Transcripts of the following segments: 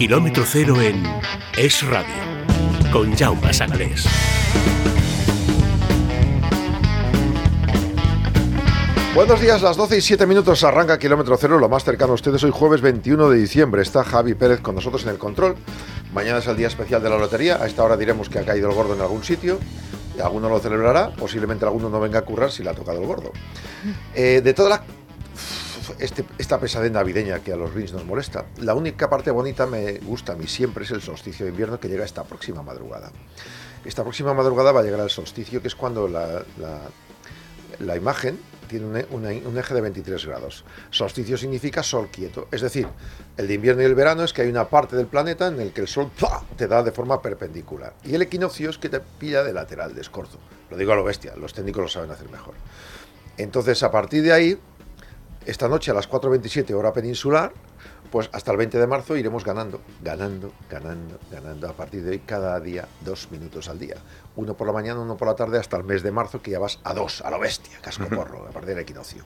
Kilómetro cero en Es Radio, con Jaume Sagalés. Buenos días, las 12 y 7 minutos arranca Kilómetro Cero, lo más cercano a ustedes. Hoy jueves 21 de diciembre está Javi Pérez con nosotros en el control. Mañana es el día especial de la lotería. A esta hora diremos que ha caído el gordo en algún sitio. Alguno lo celebrará, posiblemente alguno no venga a currar si le ha tocado el gordo. Eh, de toda la este, esta pesadez navideña que a los Greens nos molesta. La única parte bonita me gusta a mí siempre es el solsticio de invierno que llega esta próxima madrugada. Esta próxima madrugada va a llegar el solsticio, que es cuando la, la, imagen tiene un eje de 23 grados. Solsticio significa sol quieto, es decir, el de invierno y el verano es que hay una parte del planeta en el que el sol te da de forma perpendicular. Y el equinoccio es que te pilla de lateral, de escorzo. Lo digo a lo bestia, los técnicos lo saben hacer mejor. Entonces, a partir de ahí, esta noche a las 4.27 hora peninsular, pues hasta el 20 de marzo iremos ganando, ganando, ganando, ganando. A partir de hoy cada día dos minutos al día. Uno por la mañana, uno por la tarde, hasta el mes de marzo que ya vas a dos, a lo bestia, casco porro, a partir del equinoccio.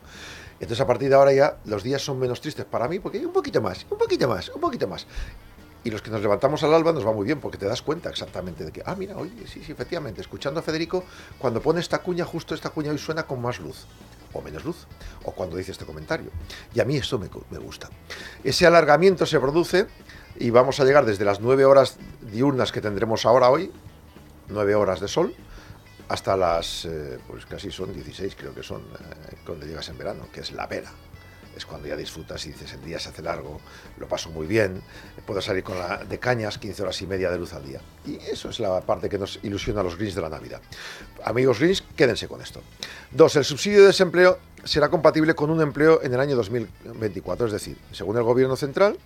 Entonces a partir de ahora ya los días son menos tristes para mí porque hay un poquito más, un poquito más, un poquito más. Y los que nos levantamos al alba nos va muy bien porque te das cuenta exactamente de que, ah, mira, oye, sí, sí, efectivamente, escuchando a Federico, cuando pone esta cuña, justo esta cuña hoy suena con más luz o menos luz, o cuando dice este comentario. Y a mí esto me, gusta. Ese alargamiento se produce y vamos a llegar desde las 9 horas diurnas que tendremos ahora hoy, 9 horas de sol, hasta las, eh, pues casi son 16 creo que son, eh, cuando llegas en verano, que es la vera es cuando ya disfrutas y dices, el día se hace largo, lo paso muy bien, puedo salir con de cañas 15 horas y media de luz al día. Y eso es la parte que nos ilusiona a los greens de la Navidad. Amigos greens, quédense con esto. Dos, el subsidio de desempleo será compatible con un empleo en el año 2024, es decir, según el gobierno central,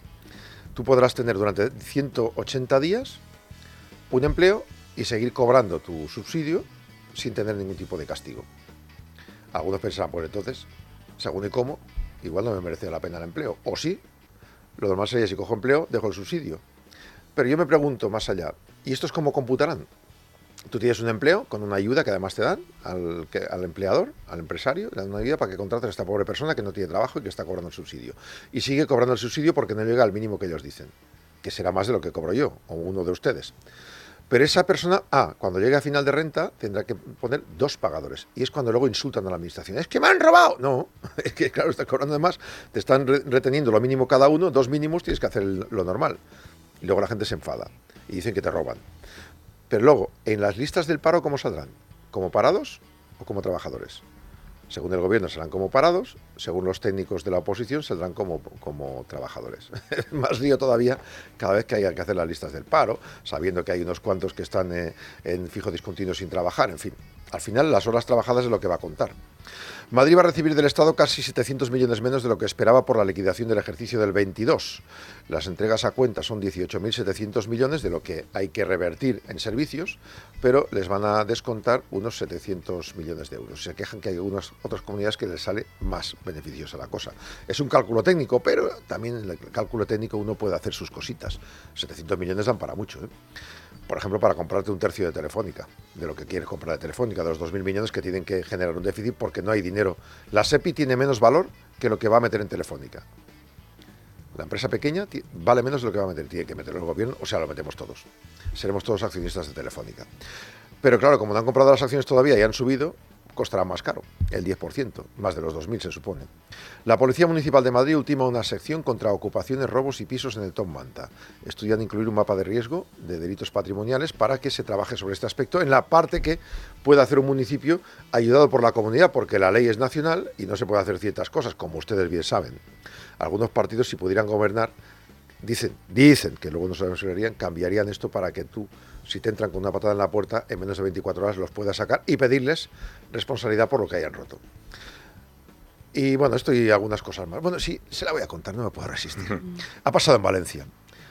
tú podrás tener durante 180 días un empleo y seguir cobrando tu subsidio sin tener ningún tipo de castigo. Algunos pensarán, pues entonces, según y cómo, igual no me merece la pena el empleo. O sí, lo normal sería si cojo empleo, dejo el subsidio. Pero yo me pregunto más allá, ¿y esto es cómo computarán? Tú tienes un empleo con una ayuda que además te dan al, al empleador, al empresario, le dan una ayuda para que contraten a esta pobre persona que no tiene trabajo y que está cobrando el subsidio. Y sigue cobrando el subsidio porque no llega al mínimo que ellos dicen, que será más de lo que cobro yo o uno de ustedes. Pero esa persona, ah, cuando llegue a final de renta, tendrá que poner dos pagadores. Y es cuando luego insultan a la administración. Es que me han robado. No, es que claro, está cobrando de más, te están reteniendo lo mínimo cada uno, dos mínimos tienes que hacer lo normal. Y luego la gente se enfada y dicen que te roban. Pero luego, en las listas del paro, ¿cómo saldrán? ¿Como parados o como trabajadores? Según el gobierno serán como parados, según los técnicos de la oposición saldrán como, como trabajadores. Más lío todavía cada vez que haya que hacer las listas del paro, sabiendo que hay unos cuantos que están eh, en fijo discontinuo sin trabajar, en fin. Al final las horas trabajadas es lo que va a contar. Madrid va a recibir del Estado casi 700 millones menos de lo que esperaba por la liquidación del ejercicio del 22. Las entregas a cuenta son 18.700 millones de lo que hay que revertir en servicios, pero les van a descontar unos 700 millones de euros. Se quejan que hay algunas otras comunidades que les sale más beneficiosa la cosa. Es un cálculo técnico, pero también en el cálculo técnico uno puede hacer sus cositas. 700 millones dan para mucho. ¿eh? por ejemplo, para comprarte un tercio de Telefónica, de lo que quieres comprar de Telefónica, de los 2.000 millones que tienen que generar un déficit porque no hay dinero. La SEPI tiene menos valor que lo que va a meter en Telefónica. La empresa pequeña vale menos de lo que va a meter, tiene que meterlo el gobierno, o sea, lo metemos todos. Seremos todos accionistas de Telefónica. Pero claro, como no han comprado las acciones todavía y han subido, costará más caro, el 10%, más de los 2.000 se supone. La Policía Municipal de Madrid ultima una sección contra ocupaciones, robos y pisos en el Tom Manta. Estudian incluir un mapa de riesgo de delitos patrimoniales para que se trabaje sobre este aspecto en la parte que pueda hacer un municipio ayudado por la comunidad, porque la ley es nacional y no se puede hacer ciertas cosas, como ustedes bien saben. Algunos partidos, si pudieran gobernar, dicen, dicen que luego no se resolverían, cambiarían esto para que tú, si te entran con una patada en la puerta, en menos de 24 horas los puedas sacar y pedirles responsabilidad por lo que hayan roto. Y bueno, esto y algunas cosas más. Bueno, sí, se la voy a contar, no me puedo resistir. ha pasado en Valencia.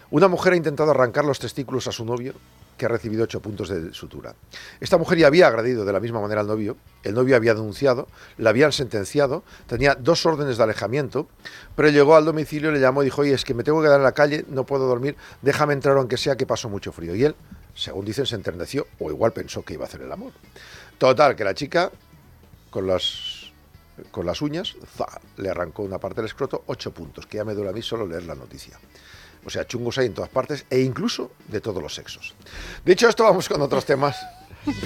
Una mujer ha intentado arrancar los testículos a su novio, que ha recibido ocho puntos de sutura. Esta mujer ya había agredido de la misma manera al novio, el novio había denunciado, la habían sentenciado, tenía dos órdenes de alejamiento, pero llegó al domicilio, le llamó y dijo, oye, es que me tengo que quedar en la calle, no puedo dormir, déjame entrar aunque sea que pasó mucho frío. Y él, según dicen, se enterneció o igual pensó que iba a hacer el amor. Total, que la chica, con las, con las uñas, le arrancó una parte del escroto, ocho puntos, que ya me duele a mí solo leer la noticia. O sea, chungos hay en todas partes e incluso de todos los sexos. Dicho esto, vamos con otros temas.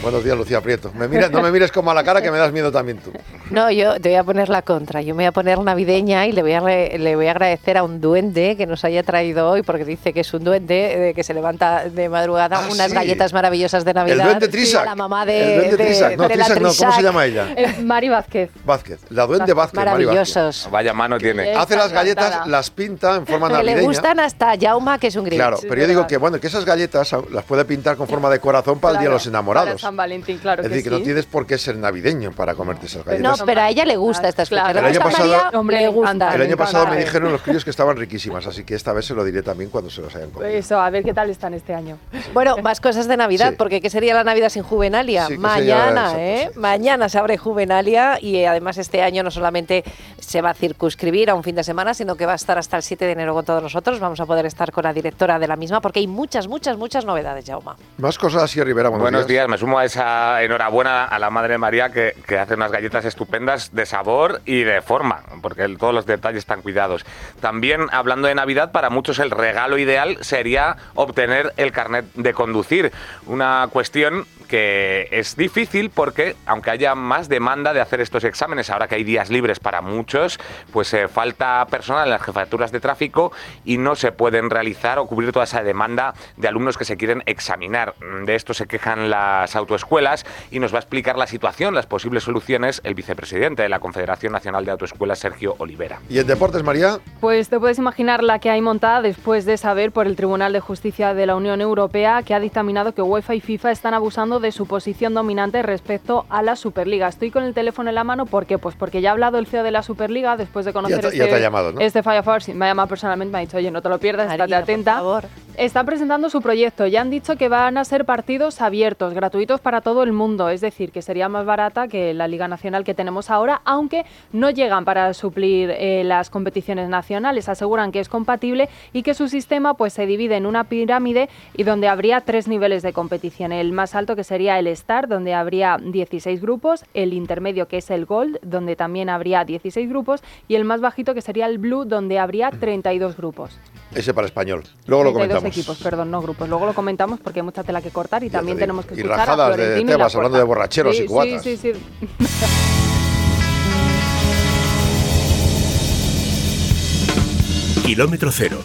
Buenos días, Lucía Prieto. Me mira- no me mires como a la cara que me das miedo también tú. No, yo te voy a poner la contra. Yo me voy a poner navideña y le voy a, re- le voy a agradecer a un duende que nos haya traído hoy, porque dice que es un duende eh, que se levanta de madrugada Ah, unas sí. galletas maravillosas de Navidad. duende Sí, Trisac. La mamá de, El duende de- Trisac. No, de Trisac no, ¿cómo se llama ella? Eh, Mari Vázquez. Vázquez. La duende Vázquez, Mari Vázquez. Maravillosos. Vaya mano tiene. Hace las galletas, las pinta en forma Que le navideña. gustan hasta Jauma, que es un grinch. Claro, pero yo digo que bueno, que esas galletas las puede pintar con forma de corazón para el Día de los Enamorados. San Valentín, claro es que decir, que no tienes por qué ser navideño para comerte esas No, galletas. pero a ella le gusta estas Claro. El año ¿Le gusta, pasado-? Hombre, le gusta. el año pasado me dijeron los críos que estaban riquísimas, así que esta vez se lo diré también cuando se los hayan comido. Eso, a ver qué tal están este año. Bueno, más cosas de Navidad, Sí. porque ¿qué sería la Navidad sin Juvenalia? Sí, ¿qué Mañana? ¿eh? Mañana se abre Juvenalia y además este año no solamente se va a circunscribir a un fin de semana, sino que va a estar hasta el 7 de enero con todos nosotros. Vamos a poder estar con la directora de la misma, porque hay muchas, muchas, muchas novedades, Jauma. Más cosas así, Rivera. Buenos, Buenos días, me sumo a esa enhorabuena a la Madre María que, que hace unas galletas estupendas de sabor y de forma, porque el- todos los detalles están cuidados. También, hablando de Navidad, para muchos el regalo ideal sería obtener el carnet de conducir. Una cuestión que es difícil porque, aunque haya más demanda de hacer estos exámenes, ahora que hay días libres para muchos, pues eh, falta personal en las jefaturas de tráfico y no se pueden realizar o cubrir toda esa demanda de alumnos que se quieren examinar. De esto se quejan las autoescuelas y nos va a explicar la situación, las posibles soluciones, el vicepresidente de la Confederación Nacional de Autoescuelas, Sergio Olivera. ¿Y en deportes, María? Pues te puedes imaginar la que hay montada después de saber por el Tribunal de Justicia de la Unión Europea que ha dictaminado que UEFA y FIFA están abusando de su posición dominante respecto a la Superliga. Estoy con el teléfono en la mano, ¿por qué? Pues porque ya ha hablado el CEO de la Superliga después de conocer Ya te- este, ya te ha llamado, ¿no? este Fire Force. Me ha llamado personalmente, me ha dicho, oye, no te lo pierdas, María, estate por atenta. favor. Está presentando su proyecto. Ya han dicho que van a ser partidos abiertos, gratuitos para todo el mundo. Es decir, que sería más barata que la Liga Nacional que tenemos ahora, aunque no llegan para suplir eh, las competiciones nacionales. Aseguran que es compatible y que su sistema pues se divide en una pirámide y donde habría tres niveles de competición. El más alto que sería el Star, donde habría 16 grupos, el intermedio que es el Gold, donde también habría 16 grupos, y el más bajito que sería el Blue, donde habría 32 grupos. Ese para español. Luego lo 32 comentamos. equipos, perdón, no grupos. Luego lo comentamos porque hay mucha tela que cortar y Ya también te tenemos que Y escuchar a rajadas de y temas, Laporta. hablando de borracheros y Sí, cubatas. Sí, sí, sí. Kilómetro cero.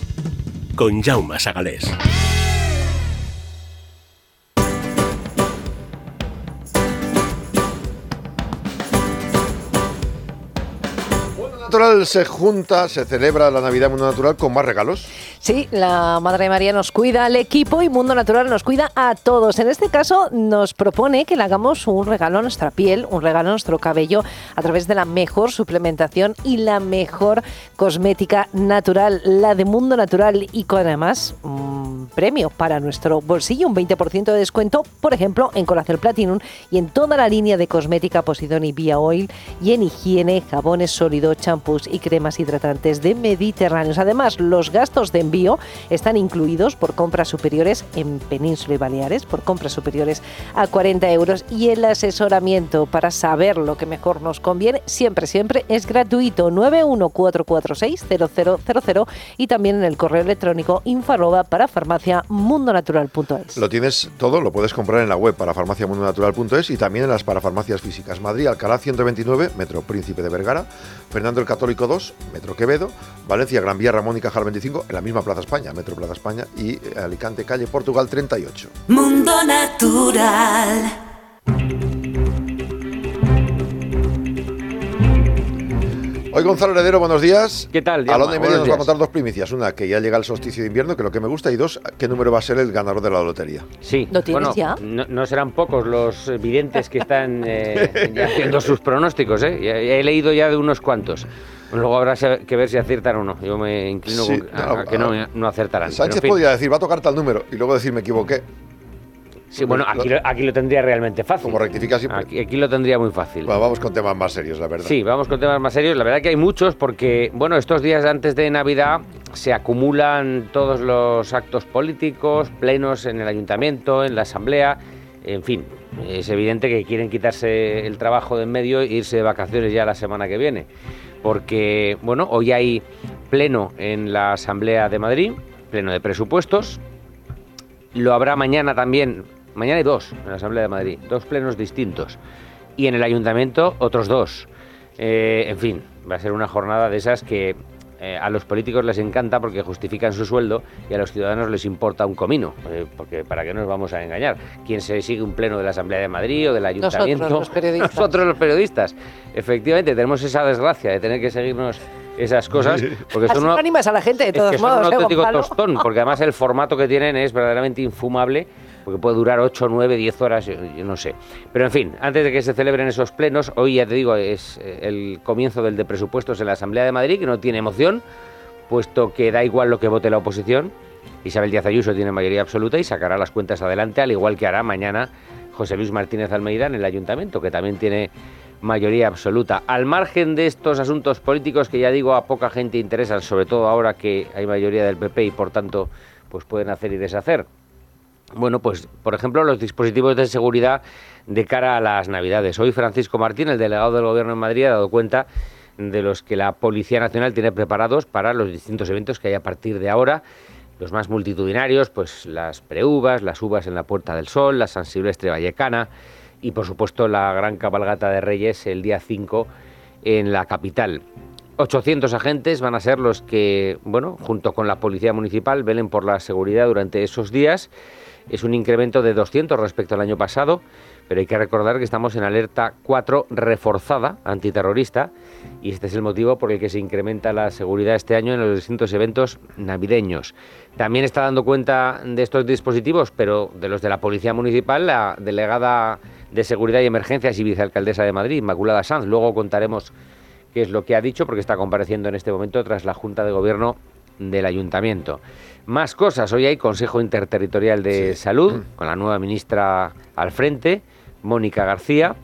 Con Jaume Sagalés. Natural se junta, se celebra la Navidad Mundo Natural con más regalos. Sí, la Madre María nos cuida al equipo y Mundo Natural nos cuida a todos. En este caso nos propone que le hagamos un regalo a nuestra piel, un regalo a nuestro cabello a través de la mejor suplementación y la mejor cosmética natural, la de Mundo Natural y con además un premio para nuestro bolsillo, un 20% de descuento, por ejemplo, en Colacel Platinum y en toda la línea de cosmética Posidón y Via Oil y en higiene, jabones sólidos, y cremas hidratantes de Mediterráneos. Además, los gastos de envío están incluidos por compras superiores en Península y Baleares, por compras superiores a 40 euros y el asesoramiento para saber lo que mejor nos conviene siempre, siempre es gratuito 914460000 y también en el correo electrónico info arroba para farmacia mundonatural.es. Lo tienes todo, lo puedes comprar en la web para farmaciamundonatural.es y también en las parafarmacias físicas. Madrid, Alcalá 129, Metro Príncipe de Vergara, Fernando Católico 2, Metro Quevedo, Valencia, Gran Vía, Ramón y Cajal 25, en la misma Plaza España, Metro Plaza España y eh, Alicante, calle Portugal 38. Mundo Natural. Hoy Gonzalo Heredero, buenos días. ¿Qué tal? A la y media nos va a contar dos primicias. Una, que ya llega el solsticio de invierno, que es lo que me gusta, y dos, qué número va a ser el ganador de la lotería. Sí, ¿Lo tienes bueno, ya? No, no serán pocos los videntes que están eh, haciendo sus pronósticos, ¿eh? Ya- ya he leído ya de unos cuantos. Luego habrá que ver si aciertan o no. Yo me inclino Sí, con- a, que no, no acertarán. Sánchez en fin. podría decir, va a tocar tal número, y luego decir, me equivoqué. Sí, bueno, aquí lo, aquí lo tendría realmente fácil. Como rectifica siempre. Aquí, aquí lo tendría muy fácil. Bueno, vamos con temas más serios, la verdad. Sí, vamos con temas más serios. La verdad que hay muchos porque, bueno, estos días antes de Navidad se acumulan todos los actos políticos, plenos en el ayuntamiento, en la asamblea, en fin. Es evidente que quieren quitarse el trabajo de en medio e irse de vacaciones ya la semana que viene. Porque, bueno, hoy hay pleno en la Asamblea de Madrid, pleno de presupuestos. Lo habrá mañana también. Mañana hay dos en la Asamblea de Madrid, dos plenos distintos. Y en el Ayuntamiento otros dos. Eh, en fin, va a ser una jornada de esas que eh, a los políticos les encanta porque justifican su sueldo y a los ciudadanos les importa un comino. eh, porque para qué nos vamos a engañar. ¿Quién se sigue un pleno de la Asamblea de Madrid o del Ayuntamiento? los periodistas. Nosotros los periodistas. Efectivamente, tenemos esa desgracia de tener que seguirnos esas cosas. Porque Así son una- animas a la gente, de es todos que son modos, un ¿eh, auténtico tostón, porque además el formato que tienen es verdaderamente infumable, porque puede durar 8, 9, 10 horas, yo, no sé. Pero en fin, antes de que se celebren esos plenos, hoy ya te digo, es eh, el comienzo del de presupuestos en la Asamblea de Madrid, que no tiene emoción, puesto que da igual lo que vote la oposición. Isabel Díaz Ayuso tiene mayoría absoluta y sacará las cuentas adelante, al igual que hará mañana José Luis Martínez Almeida en el ayuntamiento, que también tiene mayoría absoluta. Al margen de estos asuntos políticos que ya digo a poca gente interesan, sobre todo ahora que hay mayoría del PP y por tanto pues pueden hacer y deshacer. Bueno, pues por ejemplo los dispositivos de seguridad de cara a las Navidades. Hoy Francisco Martín, el delegado del Gobierno en Madrid, ha dado cuenta de los que la Policía Nacional tiene preparados para los distintos eventos que hay a partir de ahora. Los más multitudinarios, pues las preuvas, las uvas en la Puerta del Sol, la San Silvestre Vallecana y por supuesto la gran cabalgata de Reyes el día 5 en la capital. 800 agentes van a ser los que, bueno, junto con la Policía Municipal, velen por la seguridad durante esos días. Es un incremento de 200 respecto al año pasado, pero hay que recordar que estamos en alerta 4 reforzada antiterrorista y este es el motivo por el que se incrementa la seguridad este año en los distintos eventos navideños. También está dando cuenta de estos dispositivos, pero de los de la Policía Municipal, la delegada de Seguridad y Emergencias y vicealcaldesa de Madrid, Inmaculada Sanz. Luego contaremos qué es lo que ha dicho, porque está compareciendo en este momento tras la Junta de Gobierno del Ayuntamiento. Más cosas. Hoy hay Consejo Interterritorial de Salud, con la nueva ministra al frente, Mónica García,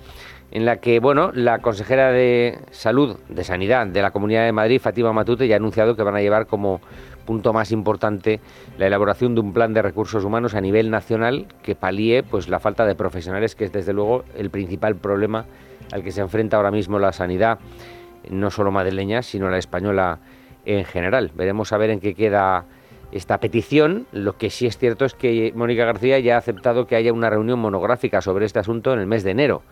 en la que, bueno, la consejera de Salud, de Sanidad de la Comunidad de Madrid, Fátima Matute, ya ha anunciado que van a llevar como punto más importante la elaboración de un plan de recursos humanos a nivel nacional que palíe pues la falta de profesionales, que es desde luego el principal problema al que se enfrenta ahora mismo la sanidad, no solo madrileña, sino la española en general. Veremos a ver en qué queda esta petición. Lo que sí es cierto es que Mónica García ya ha aceptado que haya una reunión monográfica sobre este asunto en el mes de enero.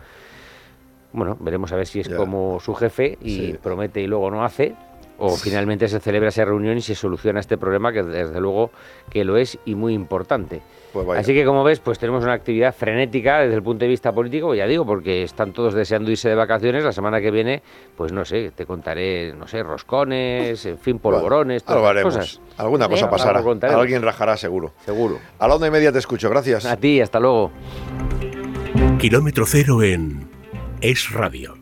Bueno, veremos a ver si es Ya. como su jefe y Sí. promete y luego no hace, o finalmente se celebra esa reunión y se soluciona este problema que desde luego que lo es y muy importante. Pues. Así que como ves, pues tenemos una actividad frenética desde el punto de vista político, ya digo, porque están todos deseando irse de vacaciones. La semana que viene, pues no sé, te contaré, no sé, roscones, en fin, polvorones, Algo todas esas cosas. Alguna cosa pasará. Alguien rajará seguro. Seguro. A la onda y media te escucho. Gracias. A ti, hasta luego. Kilómetro cero en Es Radio.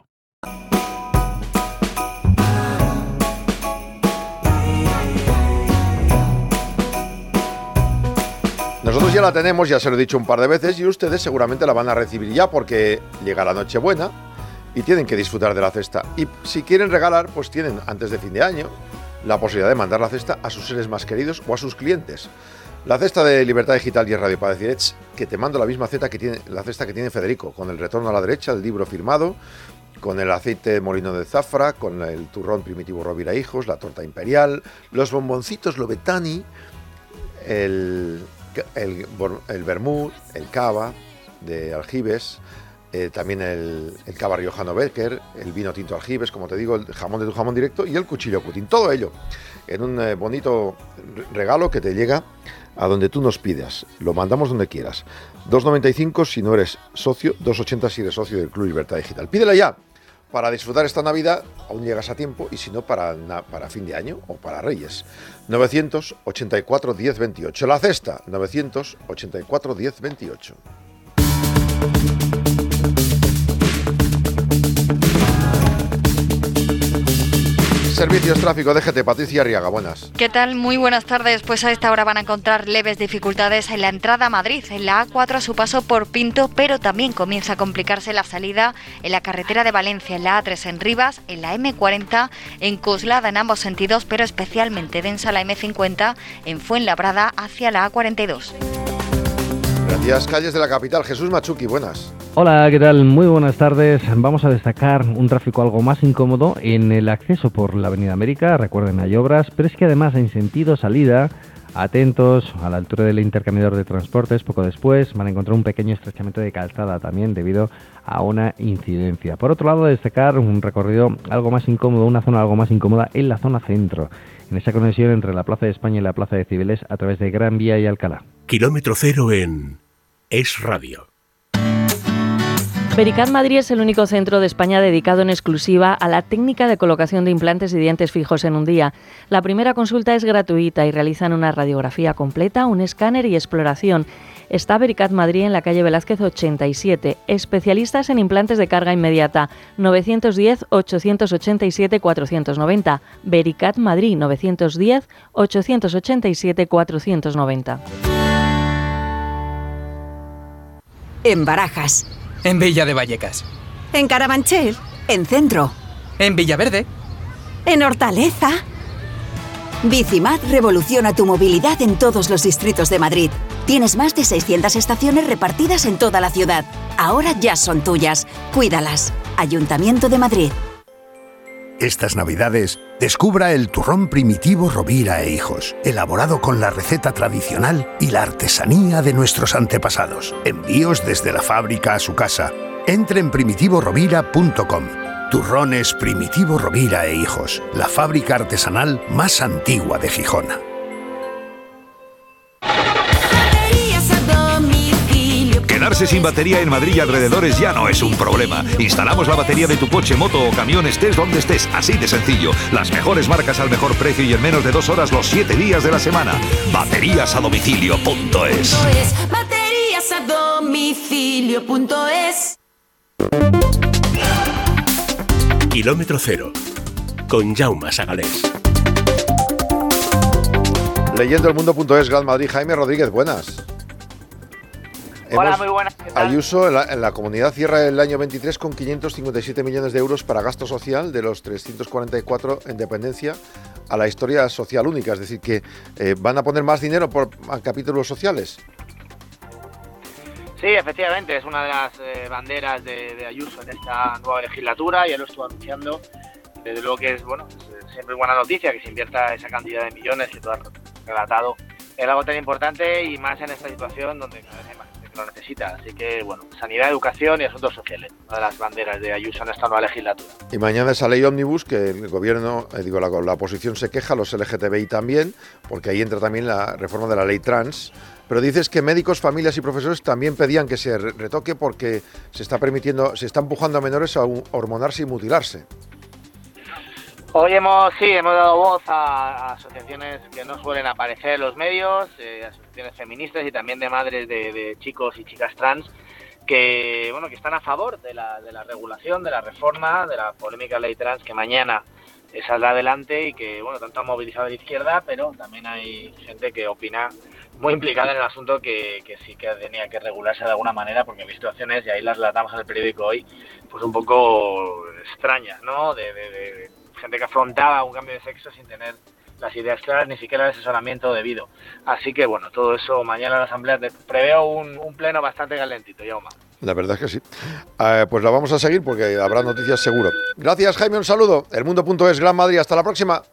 Nosotros ya la tenemos, ya se lo he dicho un par de veces, y ustedes seguramente la van a recibir ya porque llega la Nochebuena y tienen que disfrutar de la cesta. Y si quieren regalar, pues tienen antes de fin de año la posibilidad de mandar la cesta a sus seres más queridos o a sus clientes. La cesta de Libertad Digital y Radio para decir, "Ech, que te mando la misma cesta que tiene, la cesta que tiene Federico, con el retorno a la derecha, el libro firmado, con el aceite molino de zafra, con el turrón primitivo Rovira Hijos, la torta imperial, los bomboncitos Lobetani, el, el, el vermut, el cava de aljibes, eh, también el, el cava riojano Becker, el vino tinto aljibes, como te digo, el jamón de tu jamón directo y el cuchillo cutín. Todo ello en un eh, bonito re- regalo que te llega a donde tú nos pidas. Lo mandamos donde quieras. 2.95 si no eres socio, 2.80 si eres socio del Club Libertad Digital. Pídela ya para disfrutar esta Navidad, aún llegas a tiempo, y si no, para, para fin de año o para Reyes. 984 10 28. La cesta, 984 10 28. Servicios Tráfico, déjate, Patricia Arriaga, buenas. ¿Qué tal? Muy buenas tardes. Pues a esta hora van a encontrar leves dificultades en la entrada a Madrid, en la A4 a su paso por Pinto, pero también comienza a complicarse la salida en la carretera de Valencia, en la A3 en Rivas, en la M40 en Coslada en ambos sentidos, pero especialmente densa la M50 en Fuenlabrada hacia la A42. Gracias, calles de la capital. Jesús Machuki, buenas. Hola, ¿qué tal? Muy buenas tardes. Vamos a destacar un tráfico algo más incómodo en el acceso por la Avenida América. Recuerden, hay obras, pero es que además en sentido salida, atentos a la altura del intercambiador de transportes, poco después van a encontrar un pequeño estrechamiento de calzada también debido a una incidencia. Por otro lado, destacar un recorrido algo más incómodo, una zona algo más incómoda en la zona centro, en esa conexión entre la Plaza de España y la Plaza de Cibeles a través de Gran Vía y Alcalá. Kilómetro cero en Es Radio. Vericat Madrid es el único centro de España dedicado en exclusiva a la técnica de colocación de implantes y dientes fijos en un día. La primera consulta es gratuita y realizan una radiografía completa, un escáner y exploración. Está Vericat Madrid en la calle Velázquez 87. Especialistas en implantes de carga inmediata. 910-887-490. Vericat Madrid 910-887-490. En Barajas. En Villa de Vallecas. En Carabanchel. En Centro. En Villaverde. En Hortaleza. Bicimat revoluciona tu movilidad en todos los distritos de Madrid. Tienes más de 600 estaciones repartidas en toda la ciudad. Ahora ya son tuyas. Cuídalas. Ayuntamiento de Madrid. Estas navidades, descubra el turrón primitivo Rovira e Hijos, elaborado con la receta tradicional y la artesanía de nuestros antepasados. Envíos desde la fábrica a su casa. Entre en primitivorovira.com. Turrones Primitivo Rovira e Hijos, la fábrica artesanal más antigua de Gijón. Quedarse sin batería en Madrid y alrededores ya no es un problema. Instalamos la batería de tu coche, moto o camión, estés donde estés, así de sencillo. Las mejores marcas al mejor precio y en menos de dos horas los siete días de la semana. Bateríasadomicilio.es Baterías a domicilio.es Kilómetro cero. Con Jaume Sagalés. Leyendo el mundo.es, Gran Madrid, Jaime Rodríguez, buenas. Hola, muy buenas. Ayuso, en la, en la comunidad cierra el año 23 con 557 millones de euros para gasto social de los 344 en dependencia a la historia social única. Es decir, que eh, van a poner más dinero por a capítulos sociales. Sí, efectivamente, es una de las eh, banderas de, de Ayuso en esta nueva legislatura, ya lo estuvo anunciando. Desde luego que es, bueno, es, eh, siempre buena noticia que se invierta esa cantidad de millones que tú has relatado en algo tan importante y más en esta situación donde cada vez hay que lo necesita. Así que, bueno, sanidad, educación y asuntos sociales, una de las banderas de Ayuso en esta nueva legislatura. Y mañana esa ley ómnibus que el gobierno, eh, digo, la, la oposición se queja, los LGTBI también, porque ahí entra también la reforma de la ley trans. Pero dices que médicos, familias y profesores también pedían que se re- retoque porque se está permitiendo, se está empujando a menores a hormonarse y mutilarse. Hoy hemos, sí, hemos dado voz a, asociaciones que no suelen aparecer en los medios, eh, asociaciones feministas y también de madres de, chicos y chicas trans que, bueno, que están a favor de la, de la regulación, de la reforma, de la polémica ley trans que mañana eh, saldrá adelante y que, bueno, tanto ha movilizado la izquierda, pero también hay gente que opina muy implicada en el asunto que, sí que tenía que regularse de alguna manera porque visto situaciones, y ahí las relatamos en el periódico hoy, pues un poco extrañas, ¿no? De gente que afrontaba un cambio de sexo sin tener las ideas claras, ni siquiera el asesoramiento debido. Así que bueno, todo eso mañana en la Asamblea preveo un, pleno bastante calentito, Yauma. La verdad es que sí. Eh, pues la vamos a seguir porque habrá noticias seguro. Gracias, Jaime. Un saludo. El mundo.es, Gran Madrid. Hasta la próxima.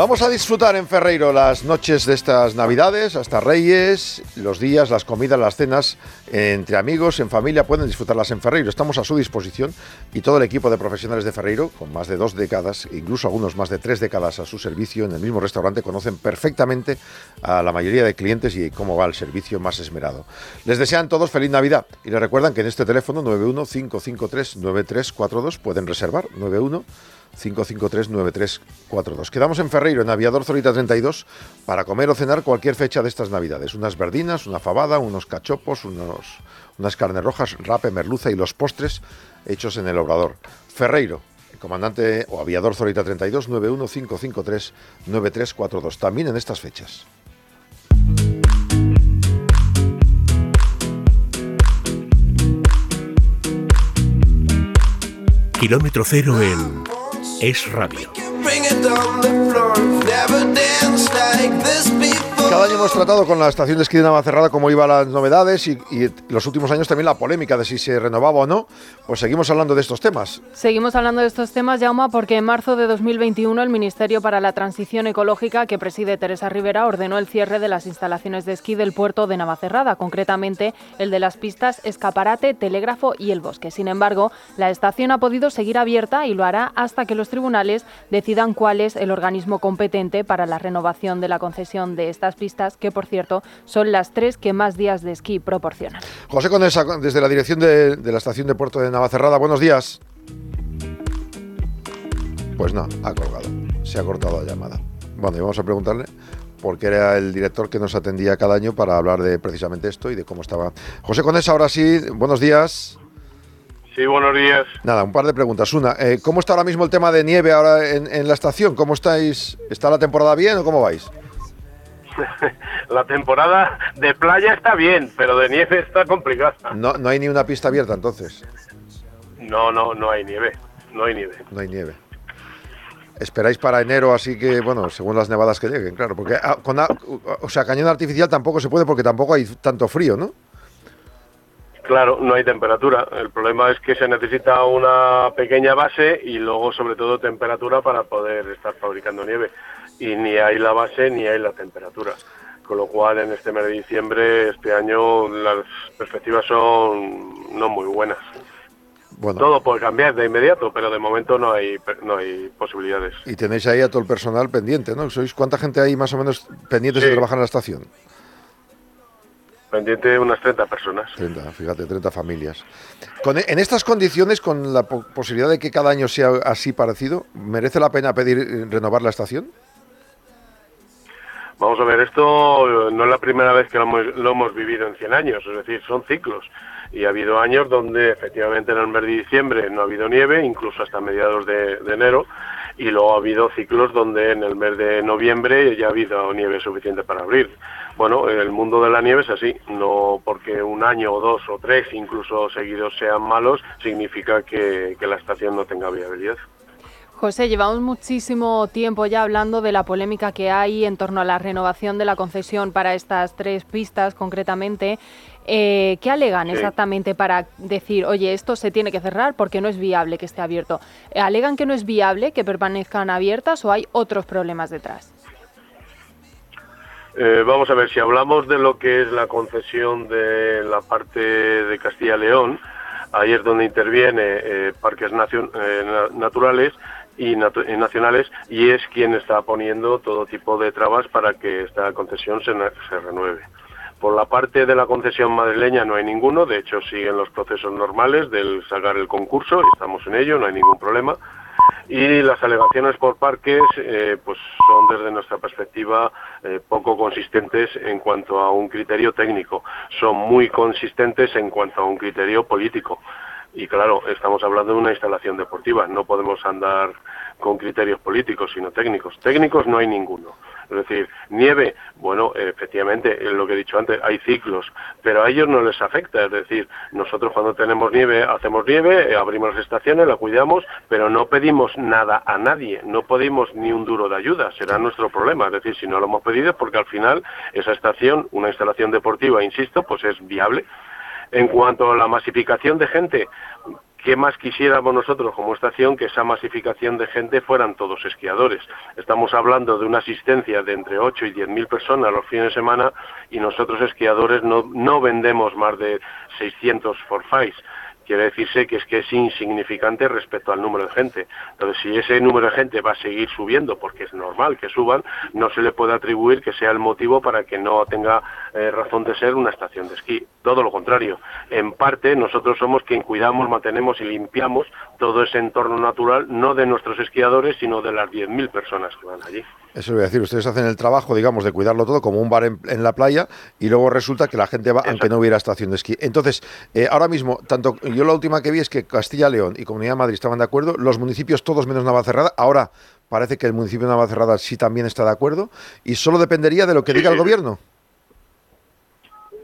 Vamos a disfrutar en Ferreiro las noches de estas Navidades, hasta Reyes, los días, las comidas, las cenas, entre amigos, en familia, pueden disfrutarlas en Ferreiro. Estamos a su disposición y todo el equipo de profesionales de Ferreiro, con más de dos décadas, incluso algunos más de tres décadas a su servicio en el mismo restaurante, conocen perfectamente a la mayoría de clientes y cómo va el servicio más esmerado. Les desean todos feliz Navidad y les recuerdan que en este teléfono 915539342 pueden reservar 91 553-9342. Quedamos en Ferreiro, en Aviador Zorita 32, para comer o cenar cualquier fecha de estas Navidades. Unas verdinas, una fabada, unos cachopos, unos, unas carnes rojas, rape, merluza y los postres hechos en el obrador. Ferreiro, comandante o aviador Zorita 32, 91553-9342. También en estas fechas. Kilómetro cero en Es Radio. Cada año hemos tratado con la estación de esquí de Navacerrada cómo iban las novedades y, y los últimos años también la polémica de si se renovaba o no. Pues seguimos hablando de estos temas. Seguimos hablando de estos temas, Jauma, porque en marzo de 2021 el Ministerio para la Transición Ecológica que preside Teresa Rivera ordenó el cierre de las instalaciones de esquí del puerto de Navacerrada, concretamente el de las pistas Escaparate, Telégrafo y El Bosque. Sin embargo, la estación ha podido seguir abierta y lo hará hasta que los tribunales decidan cuál es el organismo competente para la renovación de la concesión de estas pistas, que por cierto son las tres que más días de esquí proporcionan. José Conesa, desde la dirección de, de la estación de puerto de Navacerrada, buenos días. Pues no, ha colgado. Se ha cortado la llamada. Bueno, y vamos a preguntarle porque era el director que nos atendía cada año para hablar de precisamente esto y de cómo estaba. José Conesa, ahora sí, buenos días. Sí, buenos días. Nada, un par de preguntas. Una, eh, ¿cómo está ahora mismo el tema de nieve ahora en, en la estación? ¿Cómo estáis? ¿Está la temporada bien o cómo vais? La temporada de playa está bien, pero de nieve está complicada. No, no hay ni una pista abierta entonces. No, no, no hay nieve. No hay nieve. No hay nieve. Esperáis para enero, así que, bueno, según las nevadas que lleguen, claro. Porque, ah, con, o sea, cañón artificial tampoco se puede porque tampoco hay tanto frío, ¿no? Claro, no hay temperatura. El problema es que se necesita una pequeña base y luego, sobre todo, temperatura para poder estar fabricando nieve. Y ni hay la base ni hay la temperatura. Con lo cual, en este mes de diciembre, este año, las perspectivas son no muy buenas. Bueno, Todo puede cambiar de inmediato, pero de momento no hay, no hay posibilidades. y tenéis ahí a todo el personal pendiente, ¿no? ¿Sois cuánta gente hay más o menos pendientes de trabajar en la estación? Pendiente unas 30 personas. 30, fíjate, 30 familias. Con- en estas condiciones, con la po- posibilidad de que cada año sea así parecido, ¿merece la pena pedir eh, renovar la estación? Vamos a ver, esto no es la primera vez que lo hemos, lo hemos vivido en 100 años, es decir, son ciclos. Y ha habido años donde efectivamente en el mes de diciembre no ha habido nieve, incluso hasta mediados de, enero, y luego ha habido ciclos donde en el mes de noviembre ya ha habido nieve suficiente para abrir. Bueno, el mundo de la nieve es así, no porque un año o dos o tres incluso seguidos sean malos, significa que la estación no tenga viabilidad. José, llevamos muchísimo tiempo ya hablando de la polémica que hay en torno a la renovación de la concesión para estas tres pistas concretamente. Eh, ¿Qué alegan Sí. exactamente para decir, oye, esto se tiene que cerrar porque no es viable que esté abierto? Eh, ¿Alegan que no es viable que permanezcan abiertas o hay otros problemas detrás? Eh, vamos a ver, si hablamos de lo que es la concesión de la parte de Castilla-León, ahí es donde interviene eh, parques nacion- eh, naturales y, nacionales y es quien está poniendo todo tipo de trabas para que esta concesión se renueve. Por la parte de la concesión madrileña no hay ninguno, de hecho siguen los procesos normales del sacar el concurso, estamos en ello, no hay ningún problema. Y las alegaciones por parques eh, pues son desde nuestra perspectiva eh, poco consistentes en cuanto a un criterio técnico, son muy consistentes en cuanto a un criterio político. Y claro, estamos hablando de una instalación deportiva, no podemos andar con criterios políticos, sino técnicos. Técnicos no hay ninguno. Es decir, nieve, bueno, efectivamente, lo que he dicho antes, hay ciclos, pero a ellos no les afecta. Es decir, nosotros cuando tenemos nieve, hacemos nieve, eh, abrimos las estaciones, la cuidamos, pero no pedimos nada a nadie, no pedimos ni un duro de ayuda, será nuestro problema. Es decir, si no lo hemos pedido porque al final esa estación, una instalación deportiva, insisto, pues es viable. En cuanto a la masificación de gente, ¿Qué más quisiéramos nosotros como estación que esa masificación de gente fueran todos esquiadores? Estamos hablando de una asistencia de entre 8 y 10 mil personas los fines de semana y nosotros esquiadores no, no vendemos más de 600 forfaits quiere decirse que es que es insignificante respecto al número de gente. Entonces, si ese número de gente va a seguir subiendo, porque es normal que suban, no se le puede atribuir que sea el motivo para que no tenga eh, razón de ser una estación de esquí. Todo lo contrario. En parte, nosotros somos quien cuidamos, mantenemos y limpiamos todo ese entorno natural, no de nuestros esquiadores, sino de las 10.000 personas que van allí. Eso voy a decir, ustedes hacen el trabajo, digamos, de cuidarlo todo como un bar en, la playa y luego resulta que la gente va aunque no hubiera estación de esquí. Entonces, eh, ahora mismo, tanto yo la última que vi es que Castilla-León y Comunidad de Madrid estaban de acuerdo, los municipios todos menos Navacerrada, ahora parece que el municipio de Navacerrada sí también está de acuerdo y solo dependería de lo que diga el gobierno.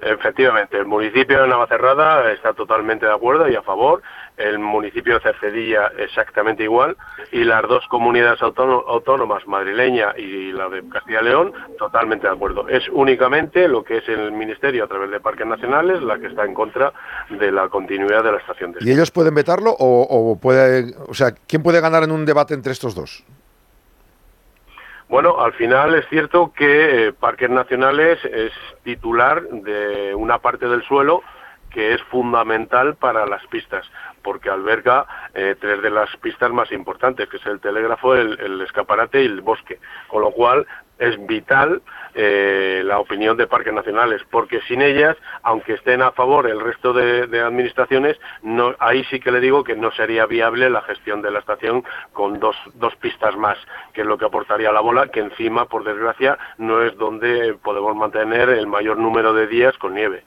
Efectivamente, el municipio de Navacerrada está totalmente de acuerdo y a favor el municipio de Cercedilla exactamente igual y las dos comunidades autónomas, madrileña y la de Castilla y León, totalmente de acuerdo. Es únicamente lo que es el Ministerio a través de Parques Nacionales la que está en contra de la continuidad de la estación de ¿Y ellos pueden vetarlo o, o puede, o sea, quién puede ganar en un debate entre estos dos? Bueno, al final es cierto que eh, Parques Nacionales es titular de una parte del suelo que es fundamental para las pistas, porque alberga eh, tres de las pistas más importantes, que es el telégrafo, el, escaparate y el bosque, con lo cual es vital eh, la opinión de parques nacionales, porque sin ellas, aunque estén a favor el resto de, administraciones, no, ahí sí que le digo que no sería viable la gestión de la estación con dos, dos pistas más, que es lo que aportaría la bola, que encima, por desgracia, no es donde podemos mantener el mayor número de días con nieve.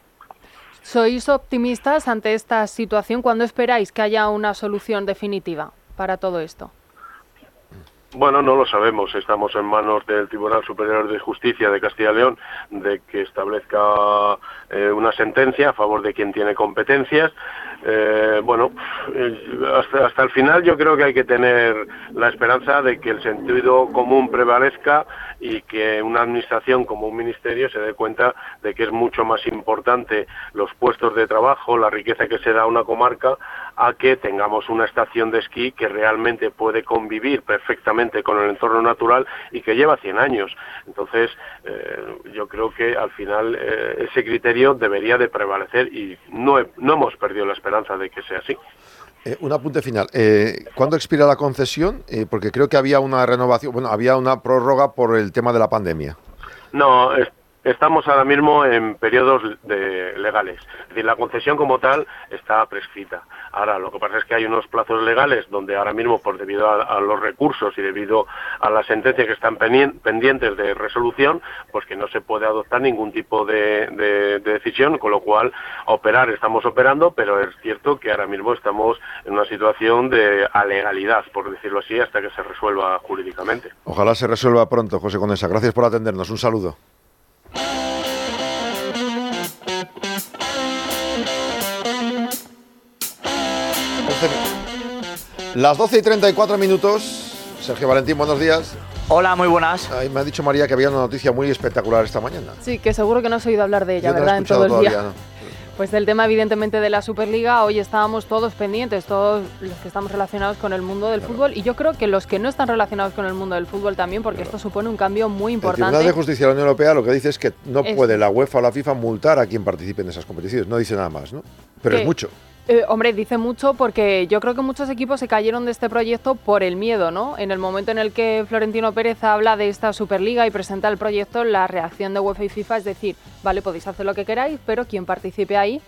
¿Sois optimistas ante esta situación? ¿Cuándo esperáis que haya una solución definitiva para todo esto? Bueno, no lo sabemos. Estamos en manos del Tribunal Superior de Justicia de Castilla y León de que establezca eh, una sentencia a favor de quien tiene competencias. Eh, bueno, hasta, hasta, el final yo creo que hay que tener la esperanza de que el sentido común prevalezca y que una administración como un ministerio se dé cuenta de que es mucho más importante los puestos de trabajo, la riqueza que se da a una comarca, a que tengamos una estación de esquí que realmente puede convivir perfectamente con el entorno natural y que lleva 100 años. Entonces, eh, yo creo que al final eh, ese criterio debería de prevalecer y no, no hemos perdido la esperanza de que sea así. Eh, un apunte final. Eh, ¿Cuándo expira la concesión? Eh, porque creo que había una renovación, bueno, había una prórroga por el tema de la pandemia. No, Estamos ahora mismo en periodos de legales. Es decir, la concesión como tal está prescrita. Ahora, lo que pasa es que hay unos plazos legales donde ahora mismo, por debido a, los recursos y debido a las sentencias que están pendientes de resolución, pues que no se puede adoptar ningún tipo de, decisión, con lo cual operar estamos operando, pero es cierto que ahora mismo estamos en una situación de alegalidad, por decirlo así, hasta que se resuelva jurídicamente. Ojalá se resuelva pronto, José Condesa. Gracias por atendernos. Un saludo. Las 12 y 34 minutos. Sergio Valentín, buenos días. Hola, muy buenas. me ha dicho María que había una noticia muy espectacular esta mañana. Sí, que seguro que no has oído hablar de ella, ¿verdad? en todo el día. Pues del tema evidentemente de la Superliga, hoy estábamos todos pendientes, todos los que estamos relacionados con el mundo del fútbol y yo creo que los que no están relacionados con el mundo del fútbol también, porque esto supone un cambio muy importante. El Tribunal de Justicia de la Unión Europea lo que dice es que no puede la UEFA o la FIFA multar a quien participe en esas competiciones, no dice nada más, ¿no? Pero es mucho. Eh, hombre, dice mucho porque yo creo que muchos equipos se cayeron de este proyecto por el miedo, ¿no? En el momento en el que Florentino Pérez habla de esta Superliga y presenta el proyecto, la reacción de UEFA y FIFA es decir, vale, podéis hacer lo que queráis, pero quien participe ahí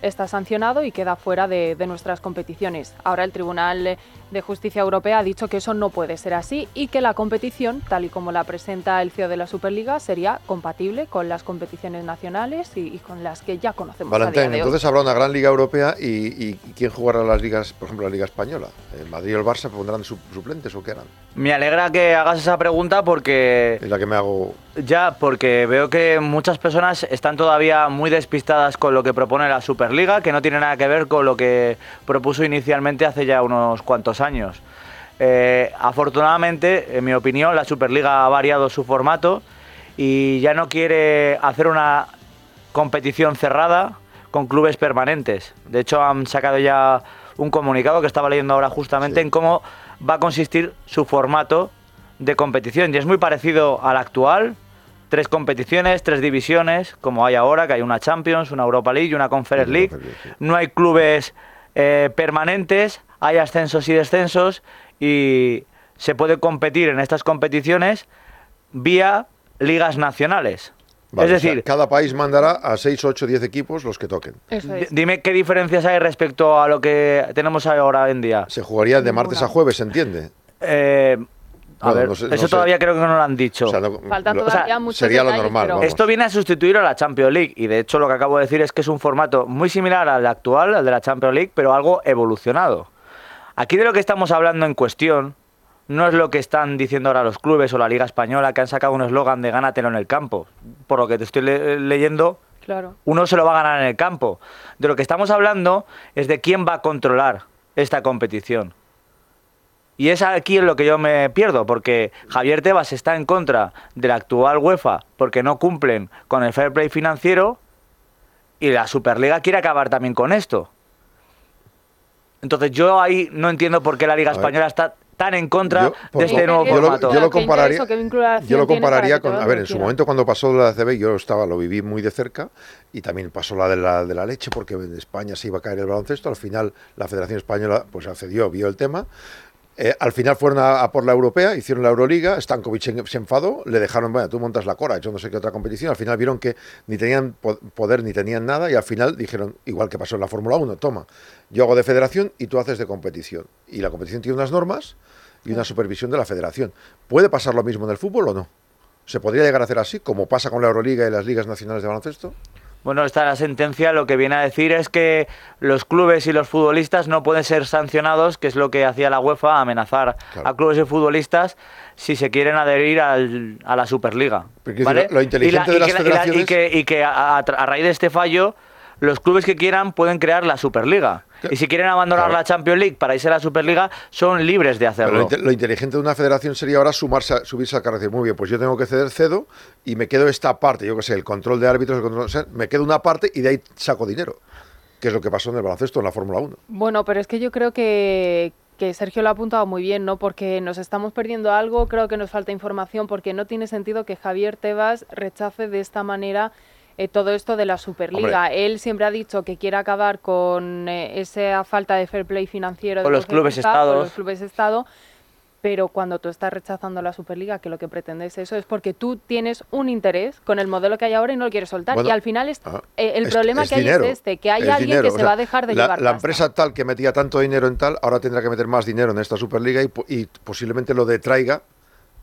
está sancionado y queda fuera de, nuestras competiciones. Ahora el Tribunal de Justicia Europea ha dicho que eso no puede ser así y que la competición, tal y como la presenta el CEO de la Superliga, sería compatible con las competiciones nacionales y, y con las que ya conocemos a día Valentín, de hoy. entonces habrá una gran liga europea y, ¿quién jugará las ligas, por ejemplo, la liga española? ¿El Madrid y el Barça pondrán su- suplentes o qué harán? Me alegra que hagas esa pregunta porque... Es la que me hago... Ya, porque veo que muchas personas están todavía muy despistadas con lo que propone la Superliga, que no tiene nada que ver con lo que propuso inicialmente hace ya unos cuantos años. Eh, afortunadamente, en mi opinión, la Superliga ha variado su formato y ya no quiere hacer una competición cerrada con clubes permanentes. De hecho, han sacado ya un comunicado que estaba leyendo ahora justamente en cómo va a consistir su formato de competición. Y es muy parecido al actual. Tres competiciones, tres divisiones, como hay ahora, que hay una Champions, una Europa League y una Conference League. No hay clubes eh, permanentes, hay ascensos y descensos y se puede competir en estas competiciones vía ligas nacionales. Vale, es o sea, decir, cada país mandará a 6, 8, 10 equipos los que toquen. di- dime qué diferencias hay respecto a lo que tenemos ahora en día. Se jugaría de martes a jueves, ¿se entiende? Eh, a Bueno, ver, no sé- no eso sé. todavía creo que no lo han dicho. Faltan lo- todavía muchos sería lo normal, pero-. Esto viene a sustituir a la Champions League y de hecho lo que acabo de decir es que es un formato muy similar al actual, al de la Champions League, pero algo evolucionado. Aquí de lo que estamos hablando en cuestión no es lo que están diciendo ahora los clubes o la Liga Española que han sacado un eslogan de gánatelo en el campo. Por lo que te estoy le- leyendo, Claro. uno se lo va a ganar en el campo. De lo que estamos hablando es de quién va a controlar esta competición. Y es aquí en lo que yo me pierdo, porque Javier Tebas está en contra de la actual UEFA porque no cumplen con el fair play financiero y la Superliga quiere acabar también con esto. Entonces yo ahí no entiendo por qué la Liga. Española está tan en contra Yo, de este nuevo yo lo- formato. yo lo compararía, yo lo con, a ver, en su momento cuando pasó la ACB yo estaba, lo viví muy de cerca y también pasó la de la, de la leche porque en España se iba a caer el baloncesto, al final la Federación Española pues accedió, vio el tema. Eh, al final fueron a, por la europea, hicieron la Euroliga, Stankovic se, se enfadó, le dejaron, bueno, tú montas la Cora, yo no sé qué otra competición, al final vieron que ni tenían po- poder ni tenían nada y al final dijeron, igual que pasó en la Fórmula 1, toma, yo hago de federación y tú haces de competición. Y la competición tiene unas normas y una supervisión de la federación. ¿Puede pasar lo mismo en el fútbol o no? ¿Se podría llegar a hacer así, como pasa con la Euroliga y las ligas nacionales de baloncesto? Bueno, esta la sentencia lo que viene a decir es que los clubes y los futbolistas no pueden ser sancionados, que es lo que hacía la UEFA, amenazar a clubes y futbolistas si se quieren adherir al- a la Superliga. ¿vale? lo- inteligente y de las que y que, y que a, a- a raíz de este fallo, los clubes que quieran pueden crear la Superliga. Y si quieren abandonar Claro. la Champions League para irse a la Superliga, son libres de hacerlo. lo, inte- lo inteligente de una federación sería ahora sumarse a- subirse al carro y decir, muy bien, pues yo tengo que ceder, cedo y me quedo esta parte, yo que sé, el control de árbitros, el control, o sea, me quedo una parte y de ahí saco dinero, que es lo que pasó en el baloncesto, en la Fórmula 1. Bueno, pero es que yo creo que, que Sergio lo ha apuntado muy bien, ¿no? Porque nos estamos perdiendo algo, creo que nos falta información, porque no tiene sentido que Javier Tebas rechace de esta manera eh, todo esto de la Superliga. Él siempre ha dicho que quiere acabar con eh, esa falta de fair play financiero Con de los clubes FIFA, con estados. los clubes Estado. Pero cuando tú estás rechazando la Superliga, que lo que pretendes eso es porque tú tienes un interés con el modelo que hay ahora y no lo quieres soltar. Bueno, y al final es, ah, eh, el es- problema es que hay es este, que hay alguien dinero, que se sea, va a dejar de la, llevar La pasta. empresa tal que metía tanto dinero en tal, ahora tendrá que meter más dinero en esta Superliga y, y posiblemente lo detraiga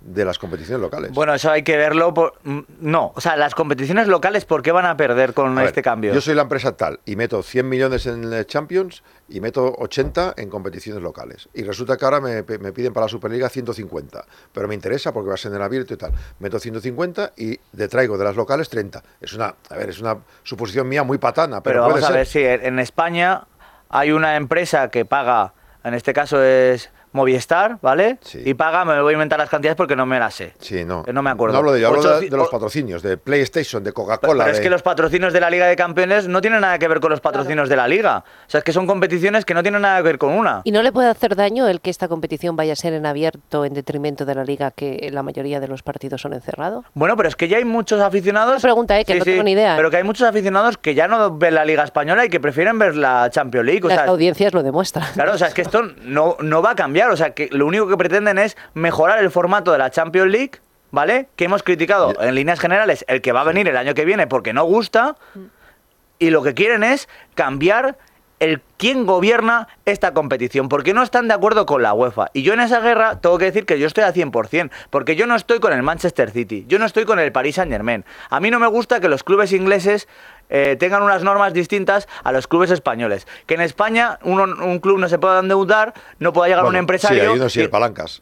de las competiciones locales. Bueno, eso hay que verlo. Por... mm, No, o sea, las competiciones locales, ¿por qué van a perder con A ver, este cambio? Yo soy la empresa tal y meto 100 millones en Champions y meto 80 en competiciones locales. Y resulta que ahora me, me piden para la Superliga 150. Pero me interesa porque va a ser en el abierto y tal. Meto 150 y detraigo de las locales 30. Es una, a ver, es una suposición mía muy patana, pero, Pero puede vamos a ver, sí, en en España hay una empresa que paga, en este caso es Movistar, ¿vale? Y paga, me voy a inventar las cantidades porque no me las sé. Sí, no. Que no me acuerdo. No hablo de ello, hablo de, los patrocinios, de PlayStation, de Coca-Cola. pero es de- que los patrocinios de la Liga de Campeones no tienen nada que ver con los patrocinios de la Liga. O sea, es que son competiciones que no tienen nada que ver con una. ¿Y no le puede hacer daño el que esta competición vaya a ser en abierto en detrimento de la liga, que la mayoría de los partidos son encerrados? Bueno, pero es que ya hay muchos aficionados. pregunta, eh, que no tengo ni idea, eh. Pero que hay muchos aficionados que ya no ven la Liga Española y que prefieren ver la Champions League. O Las sea, audiencias lo demuestran. Claro, o sea, es que esto no, no va a cambiar. O sea, que lo único que pretenden es mejorar el formato de la Champions League, ¿vale? Que hemos criticado en líneas generales el que va a venir el año que viene porque no gusta. Y lo que quieren es cambiar el quién gobierna esta competición, porque no están de acuerdo con la UEFA. Y yo en esa guerra tengo que decir que yo estoy al 100%, porque yo no estoy con el Manchester City, yo no estoy con el Paris Saint Germain. A mí no me gusta que los clubes ingleses eh, tengan unas normas distintas a los clubes españoles. Que en España uno- un club no se pueda endeudar, no pueda llegar un empresario... Sí, hay unos y y- el palancas.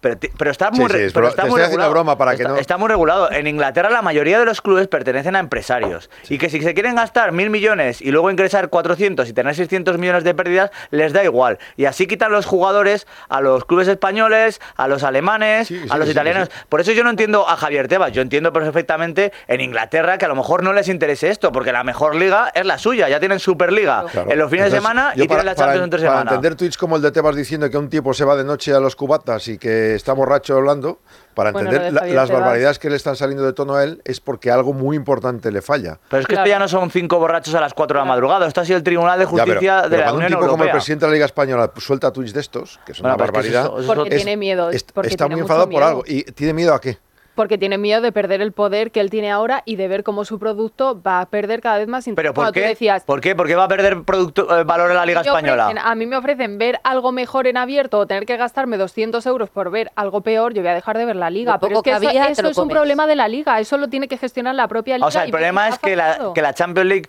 Pero, pero está muy, sí, re- es pero bro- está muy regulado. broma para que está, no- está muy regulado. En Inglaterra la mayoría de los clubes pertenecen a empresarios. Y que si se quieren gastar mil millones y luego ingresar 400 y tener 600 millones de pérdidas, les da igual. Y así quitan los jugadores a los clubes españoles, a los alemanes, a los italianos. Por eso yo no entiendo a Javier Tebas. Yo entiendo perfectamente en Inglaterra que a lo mejor no les interese esto, porque la mejor liga es la suya. Ya tienen Superliga Claro. en los fines de semana y tienen la para, Champions entre para semana. entender tweets como el de Tebas diciendo que un tipo se va de noche a los cubatas y que está borracho hablando, para Bueno, entender la- las barbaridades que le están saliendo de tono a él, es porque algo muy importante le falla. Pero es que esto ya no son cinco borrachos a las 4 de la madrugada. Esto ha sido el Tribunal de Ya, pero- Justicia pero de la cuando Unión un tipo como el Europea. presidente de la Liga Española suelta tweets de estos, que es Bueno, una es que barbaridad, eso- eso- Porque es- tiene miedo. es- porque está tiene muy enfadado por algo. ¿Y tiene miedo a qué? Porque tiene miedo de perder el poder que él tiene ahora y de ver cómo su producto va a perder cada vez más. ¿Pero por qué? decías, ¿Por qué? ¿Por qué va a perder producto, eh, valor en la Liga Española? ofrecen- a mí me ofrecen ver algo mejor en abierto o tener que gastarme 200 euros por ver algo peor, yo voy a dejar de ver la liga. Pero es que que eso, es un problema de la liga, eso lo tiene que gestionar la propia liga. O sea, el problema es la, que la Champions League,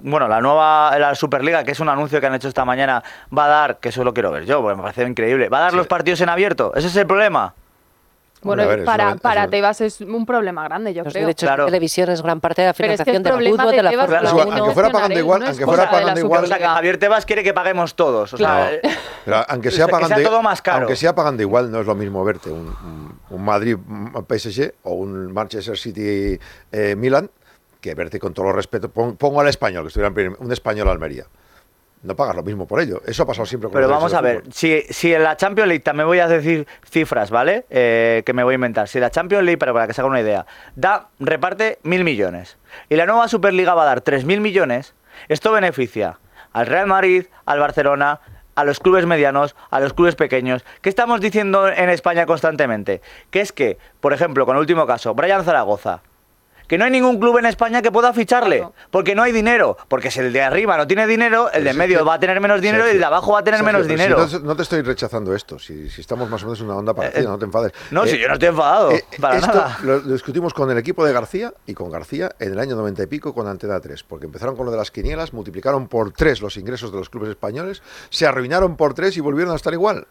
bueno, la nueva la Superliga, que es un anuncio que han hecho esta mañana, va a dar, que eso lo quiero ver yo, porque me parece increíble, va a dar los partidos en abierto. ¿Ese es el problema? Bueno, ver, para, eso- para eso- Tebas es un problema grande, yo Los creo. derechos de televisión es gran parte de la Pero es que financiación el del fútbol, de de la Fórmula Igual, 1. aunque fuera pagando igual, no aunque fuera pagando igual, O sea, que Javier Tebas quiere que paguemos todos. O sea, Pero aunque que sea sea pagando, todo más caro. aunque sea pagando igual, no es lo mismo verte un, un- un Madrid mm, PSG o un Manchester City eh, Milan que verte con todo los respeto. Pon- Pongo al español, que estuviera en primer- un español Almería. No pagas lo mismo por ello. Eso ha pasado siempre con Pero los vamos a ver, si, si en la Champions League, también voy a decir cifras, ¿vale? Eh, que me voy a inventar. Si la Champions League, para, para que se haga una idea, da, reparte mil millones y la nueva Superliga va a dar tres mil millones, esto beneficia al Real Madrid, al Barcelona, a los clubes medianos, a los clubes pequeños. ¿Qué estamos diciendo en España constantemente? Que es que, por ejemplo, con el último caso, Brian Zaragoza, que no hay ningún club en España que pueda ficharle, porque no hay dinero, porque si el de arriba no tiene dinero, el de en medio va a tener menos dinero y el de abajo va a tener Sergio, menos si dinero. no, no te estoy rechazando esto. Si, si estamos más o menos en una onda parecida, Eh, no te enfades. no, si yo no estoy enfadado, para esto nada. Lo, lo discutimos con el equipo de García y con García en el año 90 y pico con Antena 3, porque empezaron con lo de las quinielas, multiplicaron por tres los ingresos de los clubes españoles, se arruinaron por tres y volvieron a estar igual.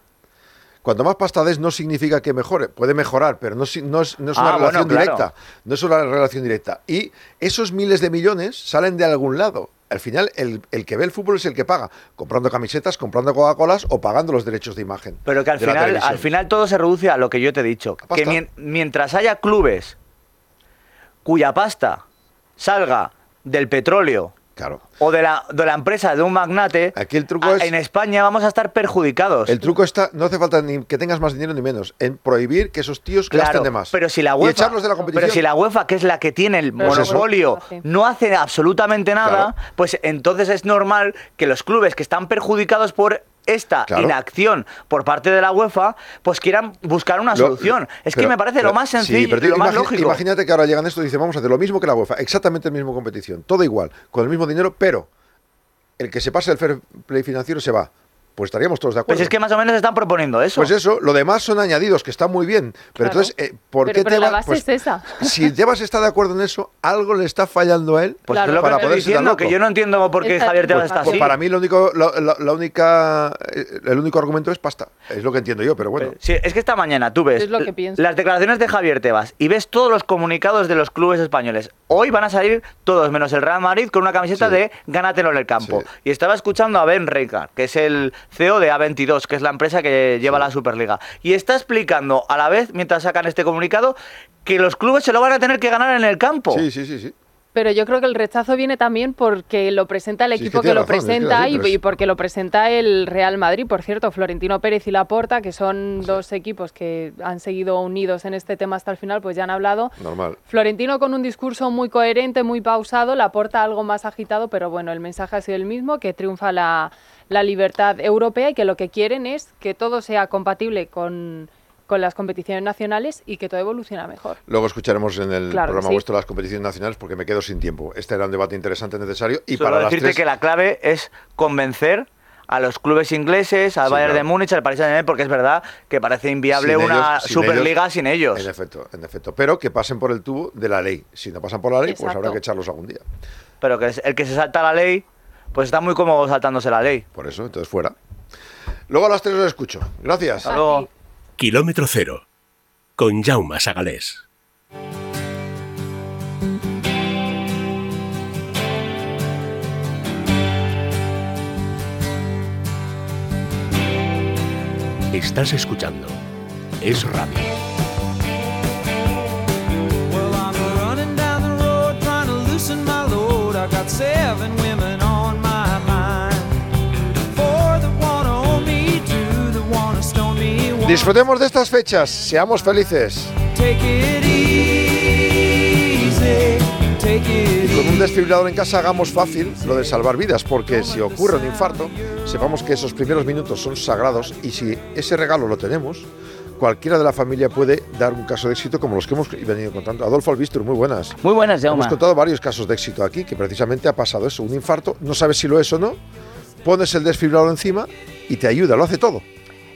Cuanto más pasta des no significa que mejore, puede mejorar, pero no, es, no es una Ah, bueno, relación claro. directa. No es una relación directa. Y esos miles de millones salen de algún lado. Al final, el, el que ve el fútbol es el que paga, comprando camisetas, comprando Coca-Colas o pagando los derechos de imagen. Pero que al final, al final todo se reduce a lo que yo te he dicho. Que mien- mientras haya clubes cuya pasta salga del petróleo Claro. O de la, de la empresa de un magnate, Aquí el truco a- es- en España vamos a estar perjudicados. El truco está, no hace falta ni que tengas más dinero ni menos, en prohibir que esos tíos gasten Claro, de más. pero si la y UEFA, echarlos de la competición. pero si la UEFA, que es la que tiene el Pues eso. monopolio, no hace absolutamente nada, Claro. pues entonces es normal que los clubes que están perjudicados por esta Claro. inacción por parte de la UEFA, pues quieran buscar una Lo- solución. Es que pero- me parece pero- lo más sí, sencillo, pero lo más lógico. Imagínate que ahora llegan esto y dicen, vamos a hacer lo mismo que la UEFA, exactamente el mismo competición, todo igual, con el mismo dinero, pero el que se pase el fair play financiero se va. Pues estaríamos todos de acuerdo. Pues es que más o menos están proponiendo eso. Pues eso, lo demás son añadidos, que están muy bien. Pero Claro. entonces, eh, ¿por Pero- qué pero la Tebas- base pues, es esa. Si Tebas está de acuerdo en eso, algo le está fallando a él Pues Claro. es lo que para poderse diciendo, que yo no entiendo por qué Javier Tebas pues- está Pues así. para mí lo único, lo- lo- la única, eh, el único argumento es pasta. Es lo que entiendo yo, pero bueno. Sí, es que esta mañana tú ves Es lo que l- pienso. las declaraciones de Javier Tebas y ves todos los comunicados de los clubes españoles. Hoy van a salir todos, menos el Real Madrid, con una camiseta Sí. de gánatelo en el campo. Sí. Y estaba escuchando a Ben Reichardt, que es el CEO de A22, que es la empresa que lleva la Superliga. Y está explicando a la vez, mientras sacan este comunicado, que los clubes se lo van a tener que ganar en el campo. Sí, sí, sí, sí. Pero yo creo que el rechazo viene también porque lo presenta el Sí, es que equipo que, lo razón, es que presenta y porque lo presenta el Real Madrid. Por cierto, Florentino Pérez y Laporta, que son dos equipos que han seguido unidos en este tema hasta el final, pues ya han hablado. Normal. Florentino con un discurso muy coherente, muy pausado, Laporta algo más agitado, pero bueno, el mensaje ha sido el mismo, que triunfa la, la libertad europea y que lo que quieren es que todo sea compatible con con las competiciones nacionales y que todo evoluciona mejor. Luego escucharemos en el Claro programa sí. vuestro las competiciones nacionales porque me quedo sin tiempo. Este era un debate interesante, necesario. Y Solo para las decirte tres... que la clave es convencer a los clubes ingleses, al Sí, Bayern de. Múnich, al Paris Saint-Germain, porque es verdad que parece inviable Sin una ellos- sin Superliga ellos- sin ellos. En efecto, en efecto. Pero que pasen por el tubo de la ley. Si no pasan por la ley, pues habrá que echarlos algún día. Pero que es- el que se salta la ley, pues está muy cómodo saltándose la ley. Por eso, entonces fuera. Luego a las tres os escucho. Gracias. Hasta luego. Kilómetro cero. Con Jaume Sagalés. Estás escuchando Es Radio. Disfrutemos de estas fechas. Seamos felices. Y con un desfibrilador en casa hagamos fácil lo de salvar vidas, porque si ocurre un infarto, sepamos que esos primeros minutos son sagrados y si ese regalo lo tenemos, cualquiera de la familia puede dar un caso de éxito como los que hemos venido contando. Adolfo Albistur, muy buenas. Muy buenas, Jaume. Hemos contado varios casos de éxito aquí, que precisamente ha pasado eso, un infarto, no sabes si lo es o no, pones el desfibrilador encima y te ayuda, lo hace todo.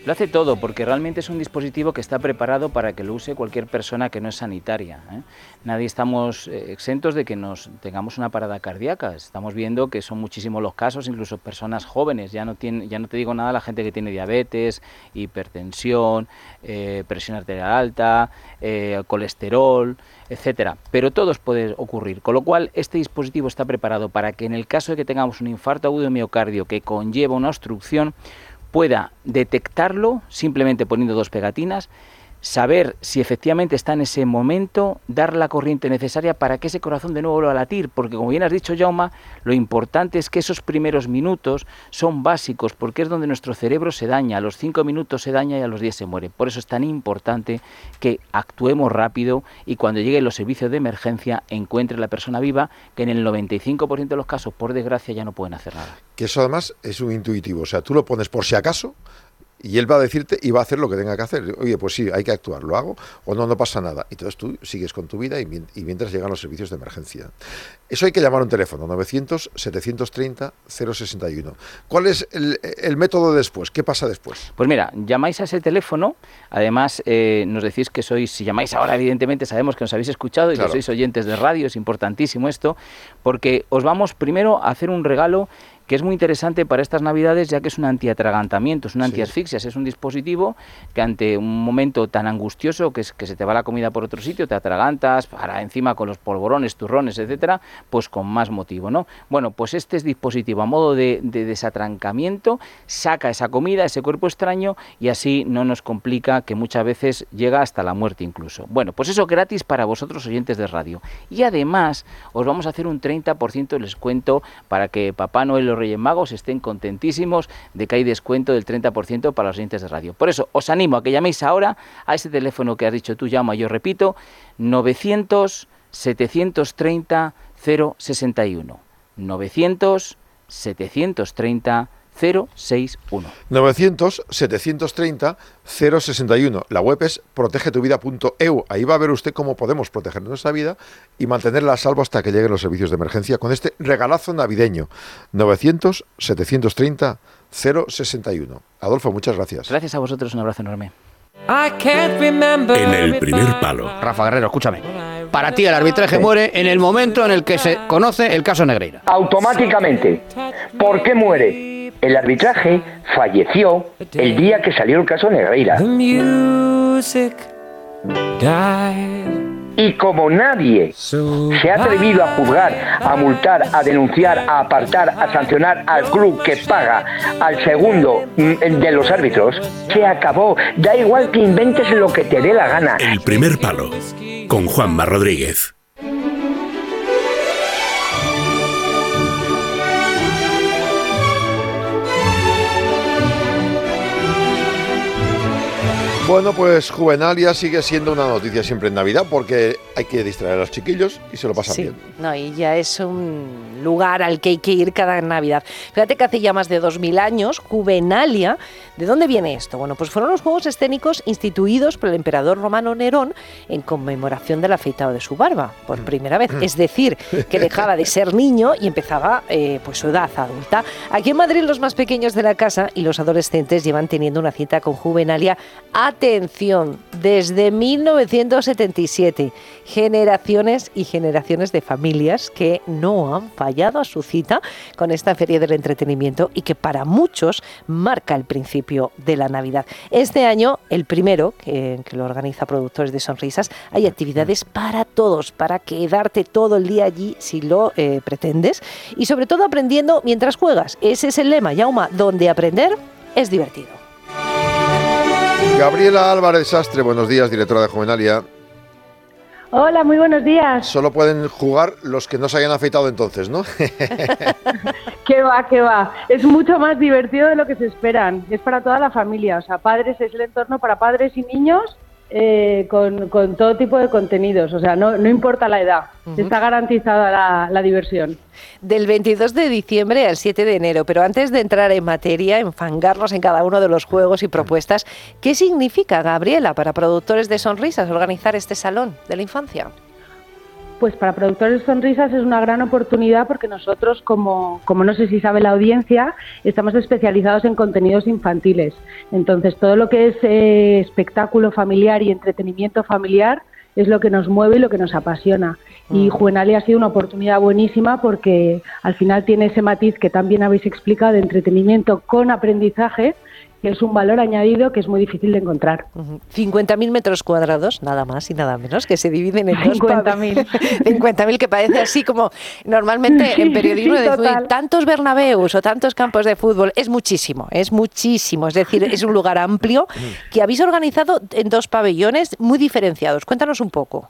Lo hace todo porque realmente es un dispositivo que está preparado para que lo use cualquier persona que no es sanitaria. ¿eh? Nadie estamos eh, exentos de que nos tengamos una parada cardíaca. Estamos viendo que son muchísimos los casos, incluso personas jóvenes. Ya no tiene, ya no te digo nada la gente que tiene diabetes, hipertensión, eh, presión arterial alta, colesterol, etcétera. Pero todos puede ocurrir. Con lo cual este dispositivo está preparado para que en el caso de que tengamos un infarto agudo de miocardio que conlleva una obstrucción pueda detectarlo simplemente poniendo dos pegatinas, saber si efectivamente está en ese momento, dar la corriente necesaria para que ese corazón de nuevo vuelva a latir, porque como bien has dicho, Jauma, lo importante es que esos primeros minutos son básicos, porque es donde nuestro cerebro se daña, a los cinco minutos se daña y a los 10 se muere. Por eso es tan importante que actuemos rápido y cuando lleguen los servicios de emergencia encuentre la persona viva, que en el 95% de los casos, por desgracia, ya no pueden hacer nada. Que eso además es un intuitivo, o sea, tú lo pones por si acaso y él va a decirte y va a hacer lo que tenga que hacer. Oye, pues sí, hay que actuar, lo hago o no, no pasa nada. Y entonces tú sigues con tu vida y, mien- y mientras llegan los servicios de emergencia. Eso hay que llamar a un teléfono, 900-730-061. ¿Cuál es el, el método después? ¿Qué pasa después? Pues mira, llamáis a ese teléfono, además eh, nos decís que sois, si llamáis ahora evidentemente sabemos que nos habéis escuchado y Claro. que sois oyentes de radio, es importantísimo esto, porque os vamos primero a hacer un regalo que es muy interesante para estas navidades ya que es un antiatragantamiento, es un antiasfixias, es un dispositivo que ante un momento tan angustioso que es que se te va la comida por otro sitio, te atragantas, para encima con los polvorones, turrones, etcétera, pues con más motivo, ¿no? Bueno, pues este es dispositivo a modo de, de desatrancamiento, saca esa comida, ese cuerpo extraño y así no nos complica que muchas veces llega hasta la muerte incluso. Bueno, pues eso gratis para vosotros oyentes de radio. Y además os vamos a hacer un 30% de descuento para que Papá Noel Reyes Magos estén contentísimos de que hay descuento del 30% para los oyentes de radio. Por eso os animo a que llaméis ahora a ese teléfono que has dicho tú, llama, yo repito, 900 730 061. 900 730 061. 900-730-061. La web es protegetuvida.eu. Ahí va a ver usted cómo podemos proteger nuestra vida y mantenerla a salvo hasta que lleguen los servicios de emergencia con este regalazo navideño. 900-730-061. Adolfo, muchas gracias. Gracias a vosotros, un abrazo enorme. I can't remember En el primer palo. Rafa Guerrero, escúchame. Para ti el arbitraje muere en el momento en el que se conoce el caso Negreira. Automáticamente. ¿Por qué muere? El arbitraje falleció el día que salió el caso Negreira. Y como nadie se ha atrevido a juzgar, a multar, a denunciar, a apartar, a sancionar al club que paga al segundo mm, de los árbitros, se acabó. Da igual que inventes lo que te dé la gana. El primer palo. Con Juanma Rodríguez. Bueno, pues Juvenalia sigue siendo una noticia siempre en Navidad porque hay que distraer a los chiquillos y se lo pasan Sí, bien. no, y ya es un lugar al que hay que ir cada Navidad. Fíjate que hace ya más de 2000 años, Juvenalia, ¿de dónde viene esto? Bueno, pues fueron los juegos escénicos instituidos por el emperador romano Nerón en conmemoración del afeitado de su barba, por primera vez. Es decir, que dejaba de ser niño y empezaba eh, pues su edad adulta. Aquí en Madrid los más pequeños de la casa y los adolescentes llevan teniendo una cita con Juvenalia, atención, desde 1977. Generaciones y generaciones de familias que no han fallado a su cita con esta feria del entretenimiento y que para muchos marca el principio de la Navidad. Este año, el primero, que, lo organiza Productores de Sonrisas, hay actividades para todos, para quedarte todo el día allí si lo eh, pretendes y sobre todo aprendiendo mientras juegas. Ese es el lema, Yauma, donde aprender es divertido. Gabriela Álvarez Sastre, buenos días, directora de Juvenalia. Hola, muy buenos días. Solo pueden jugar los que no se hayan afeitado entonces, ¿no? ¿Qué va, qué va? Es mucho más divertido de lo que se esperan. Es para toda la familia. O sea, padres es el entorno para padres y niños eh, con, con todo tipo de contenidos. O sea, no, no importa la edad. Está garantizada la, la diversión. Del 22 de diciembre al 7 de enero, pero antes de entrar en materia, enfangarnos en cada uno de los juegos y propuestas, ¿qué significa, Gabriela, para productores de sonrisas organizar este salón de la infancia? Pues para Productores Sonrisas es una gran oportunidad porque nosotros, como, como no sé si sabe la audiencia, estamos especializados en contenidos infantiles. Entonces, todo lo que es eh, espectáculo familiar y entretenimiento familiar es lo que nos mueve y lo que nos apasiona. Y Juvenalia ha sido una oportunidad buenísima porque al final tiene ese matiz que también habéis explicado de entretenimiento con aprendizaje, que es un valor añadido que es muy difícil de encontrar. 50.000 metros cuadrados, nada más y nada menos, que se dividen en dos 50.000. 50.000, que parece así como normalmente en periodismo sí, tantos Bernabeus o tantos campos de fútbol. Es muchísimo, es muchísimo. Es decir, es un lugar amplio que habéis organizado en dos pabellones muy diferenciados. Cuéntanos un poco.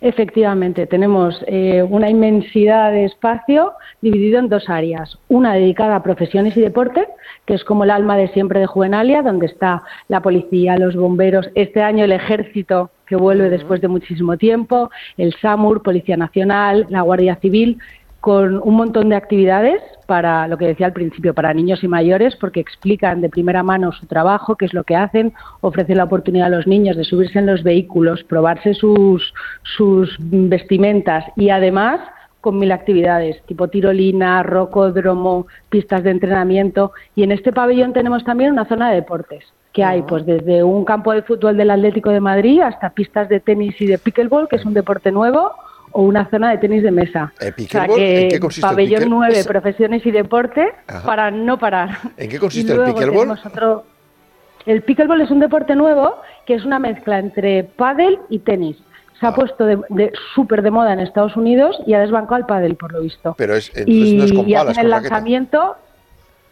Efectivamente, tenemos eh, una inmensidad de espacio dividido en dos áreas. Una dedicada a profesiones y deporte, que es como el alma de siempre de Juvenalia, donde está la policía, los bomberos, este año el ejército, que vuelve después de muchísimo tiempo, el SAMUR, Policía Nacional, la Guardia Civil, con un montón de actividades para lo que decía al principio, para niños y mayores, porque explican de primera mano su trabajo, qué es lo que hacen, ofrecen la oportunidad a los niños de subirse en los vehículos, probarse sus, sus vestimentas y además con mil actividades, tipo tirolina, rocódromo, pistas de entrenamiento. Y en este pabellón tenemos también una zona de deportes, que hay pues desde un campo de fútbol del Atlético de Madrid hasta pistas de tenis y de pickleball, que es un deporte nuevo, o una zona de tenis de mesa. ¿El O sea pickleball? que ¿En qué consiste el pabellón pickle- 9, es- profesiones y deporte, Ajá. para no parar. ¿En qué consiste el pickleball? otro- El pickleball es un deporte nuevo que es una mezcla entre pádel y tenis. Se Ah. ha puesto de, de- súper de moda en Estados Unidos y ha desbancado al pádel, por lo visto. Pero es, entonces y, no es con y palas, hacen el con lanzamiento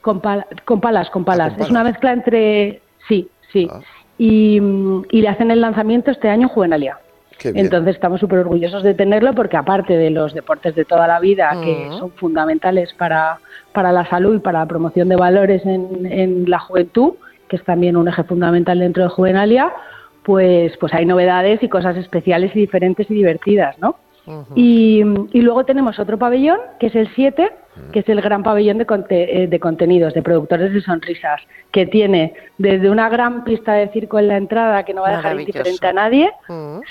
con, pala- con palas, con palas. con Es una mezcla entre... Sí, sí. Ah. Y, y le hacen el lanzamiento este año en Juvenalia. Entonces estamos súper orgullosos de tenerlo porque aparte de los deportes de toda la vida que Mm. son fundamentales para, para la salud y para la promoción de valores en, en la juventud, que es también un eje fundamental dentro de Juvenalia, pues, pues hay novedades y cosas especiales y diferentes y divertidas, ¿no? Y, y luego tenemos otro pabellón, que es el 7, que es el gran pabellón de, conte- eh, de contenidos, de productores de sonrisas, que tiene desde una gran pista de circo en la entrada que no va a dejar indiferente a nadie,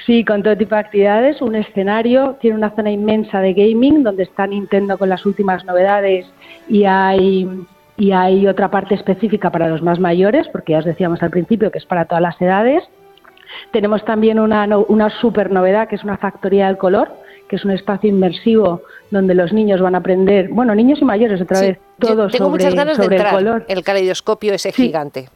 sí, con todo tipo de actividades, un escenario, tiene una zona inmensa de gaming donde está Nintendo con las últimas novedades y hay y hay otra parte específica para los más mayores, porque ya os decíamos al principio que es para todas las edades. Tenemos también una, una super novedad que es una factoría del color, que es un espacio inmersivo donde los niños van a aprender, bueno, niños y mayores otra Sí, vez, yo todo tengo sobre, muchas ganas de sobre el entrar. color. El caleidoscopio ese gigante.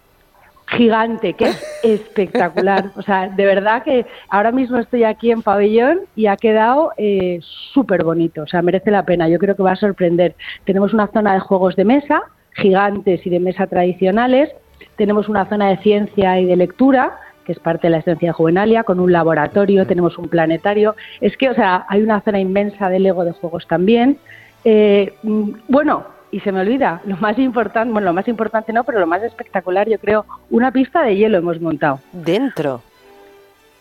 Gigante, que es espectacular. O sea, de verdad que ahora mismo estoy aquí en pabellón y ha quedado eh, súper bonito. O sea, merece la pena. Yo creo que va a sorprender. Tenemos una zona de juegos de mesa, gigantes y de mesa tradicionales. Tenemos una zona de ciencia y de lectura que es parte de la esencia de Juvenalia, con un laboratorio, tenemos un planetario. Es que, o sea, hay una zona inmensa de Lego de juegos también. Eh, mm, bueno, y se me olvida, lo más importante, bueno, lo más importante no, pero lo más espectacular, yo creo, una pista de hielo hemos montado. Dentro.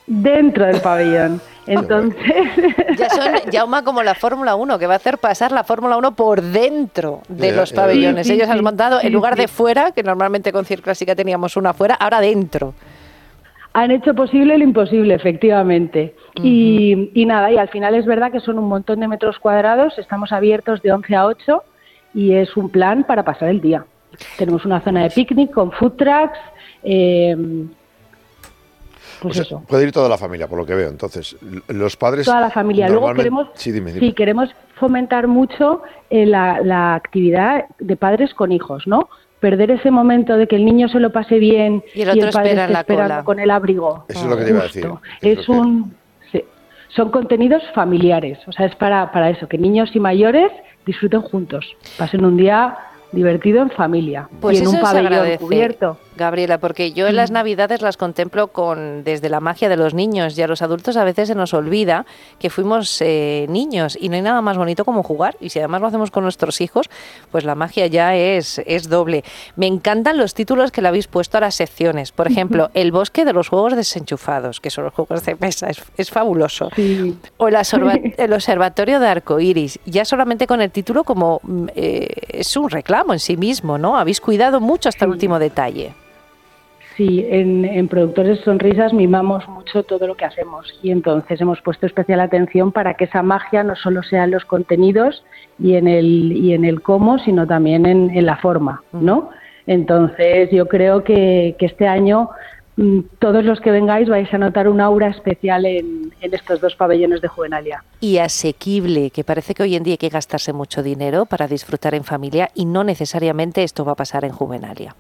Dentro del pabellón. Entonces, Ya son Yauma como la Fórmula 1, que va a hacer pasar la Fórmula 1 por dentro de los pabellones. Sí, Ellos han sí, montado, en sí, lugar de fuera, que normalmente con Clásica teníamos una fuera, ahora dentro. Han hecho posible lo imposible, efectivamente. y, y nada, y al final es verdad que son un montón de metros cuadrados, estamos abiertos de 11 a 8 y es un plan para pasar el día. Tenemos una zona de picnic con food trucks, eh, pues O sea, eso, puede ir toda la familia, por lo que veo. Entonces, los padres. toda la familia. Luego queremos, Sí, dime, dime. sí, queremos fomentar mucho eh, la, la actividad de padres con hijos, ¿no? Perder ese momento de que el niño se lo pase bien Y el otro padre espera esté la esperando cola. con el abrigo. Eso es lo que te iba a decir. Es un, sí. son contenidos familiares, o sea, es para, para eso, que niños y mayores disfruten juntos, pasen un día divertido en familia Pues y en un pabellón cubierto. Gabriela, porque yo en las navidades las contemplo con desde la magia de los niños y a los adultos a veces se nos olvida que fuimos eh, niños y no hay nada más bonito como jugar y si además lo hacemos con nuestros hijos, pues la magia ya es, es doble. Me encantan los títulos que le habéis puesto a las secciones. Por ejemplo, El bosque de los juegos desenchufados, que son los juegos de mesa, es, es fabuloso. O el, el observatorio de arcoiris. Ya solamente con el título como mm, eh, es un reclamo en sí mismo, ¿no? Habéis cuidado mucho hasta el último detalle. Sí, en, en Productores de Sonrisas mimamos mucho todo lo que hacemos y entonces hemos puesto especial atención para que esa magia no solo sea en los contenidos y en el, y en el cómo, sino también en, en la forma, ¿no? Entonces yo creo que, que este año mm, todos los que vengáis vais a notar un aura especial en, en estos dos pabellones de Juvenalia. Y asequible, que parece que hoy en día hay que gastarse mucho dinero para disfrutar en familia y no necesariamente esto va a pasar en Juvenalia.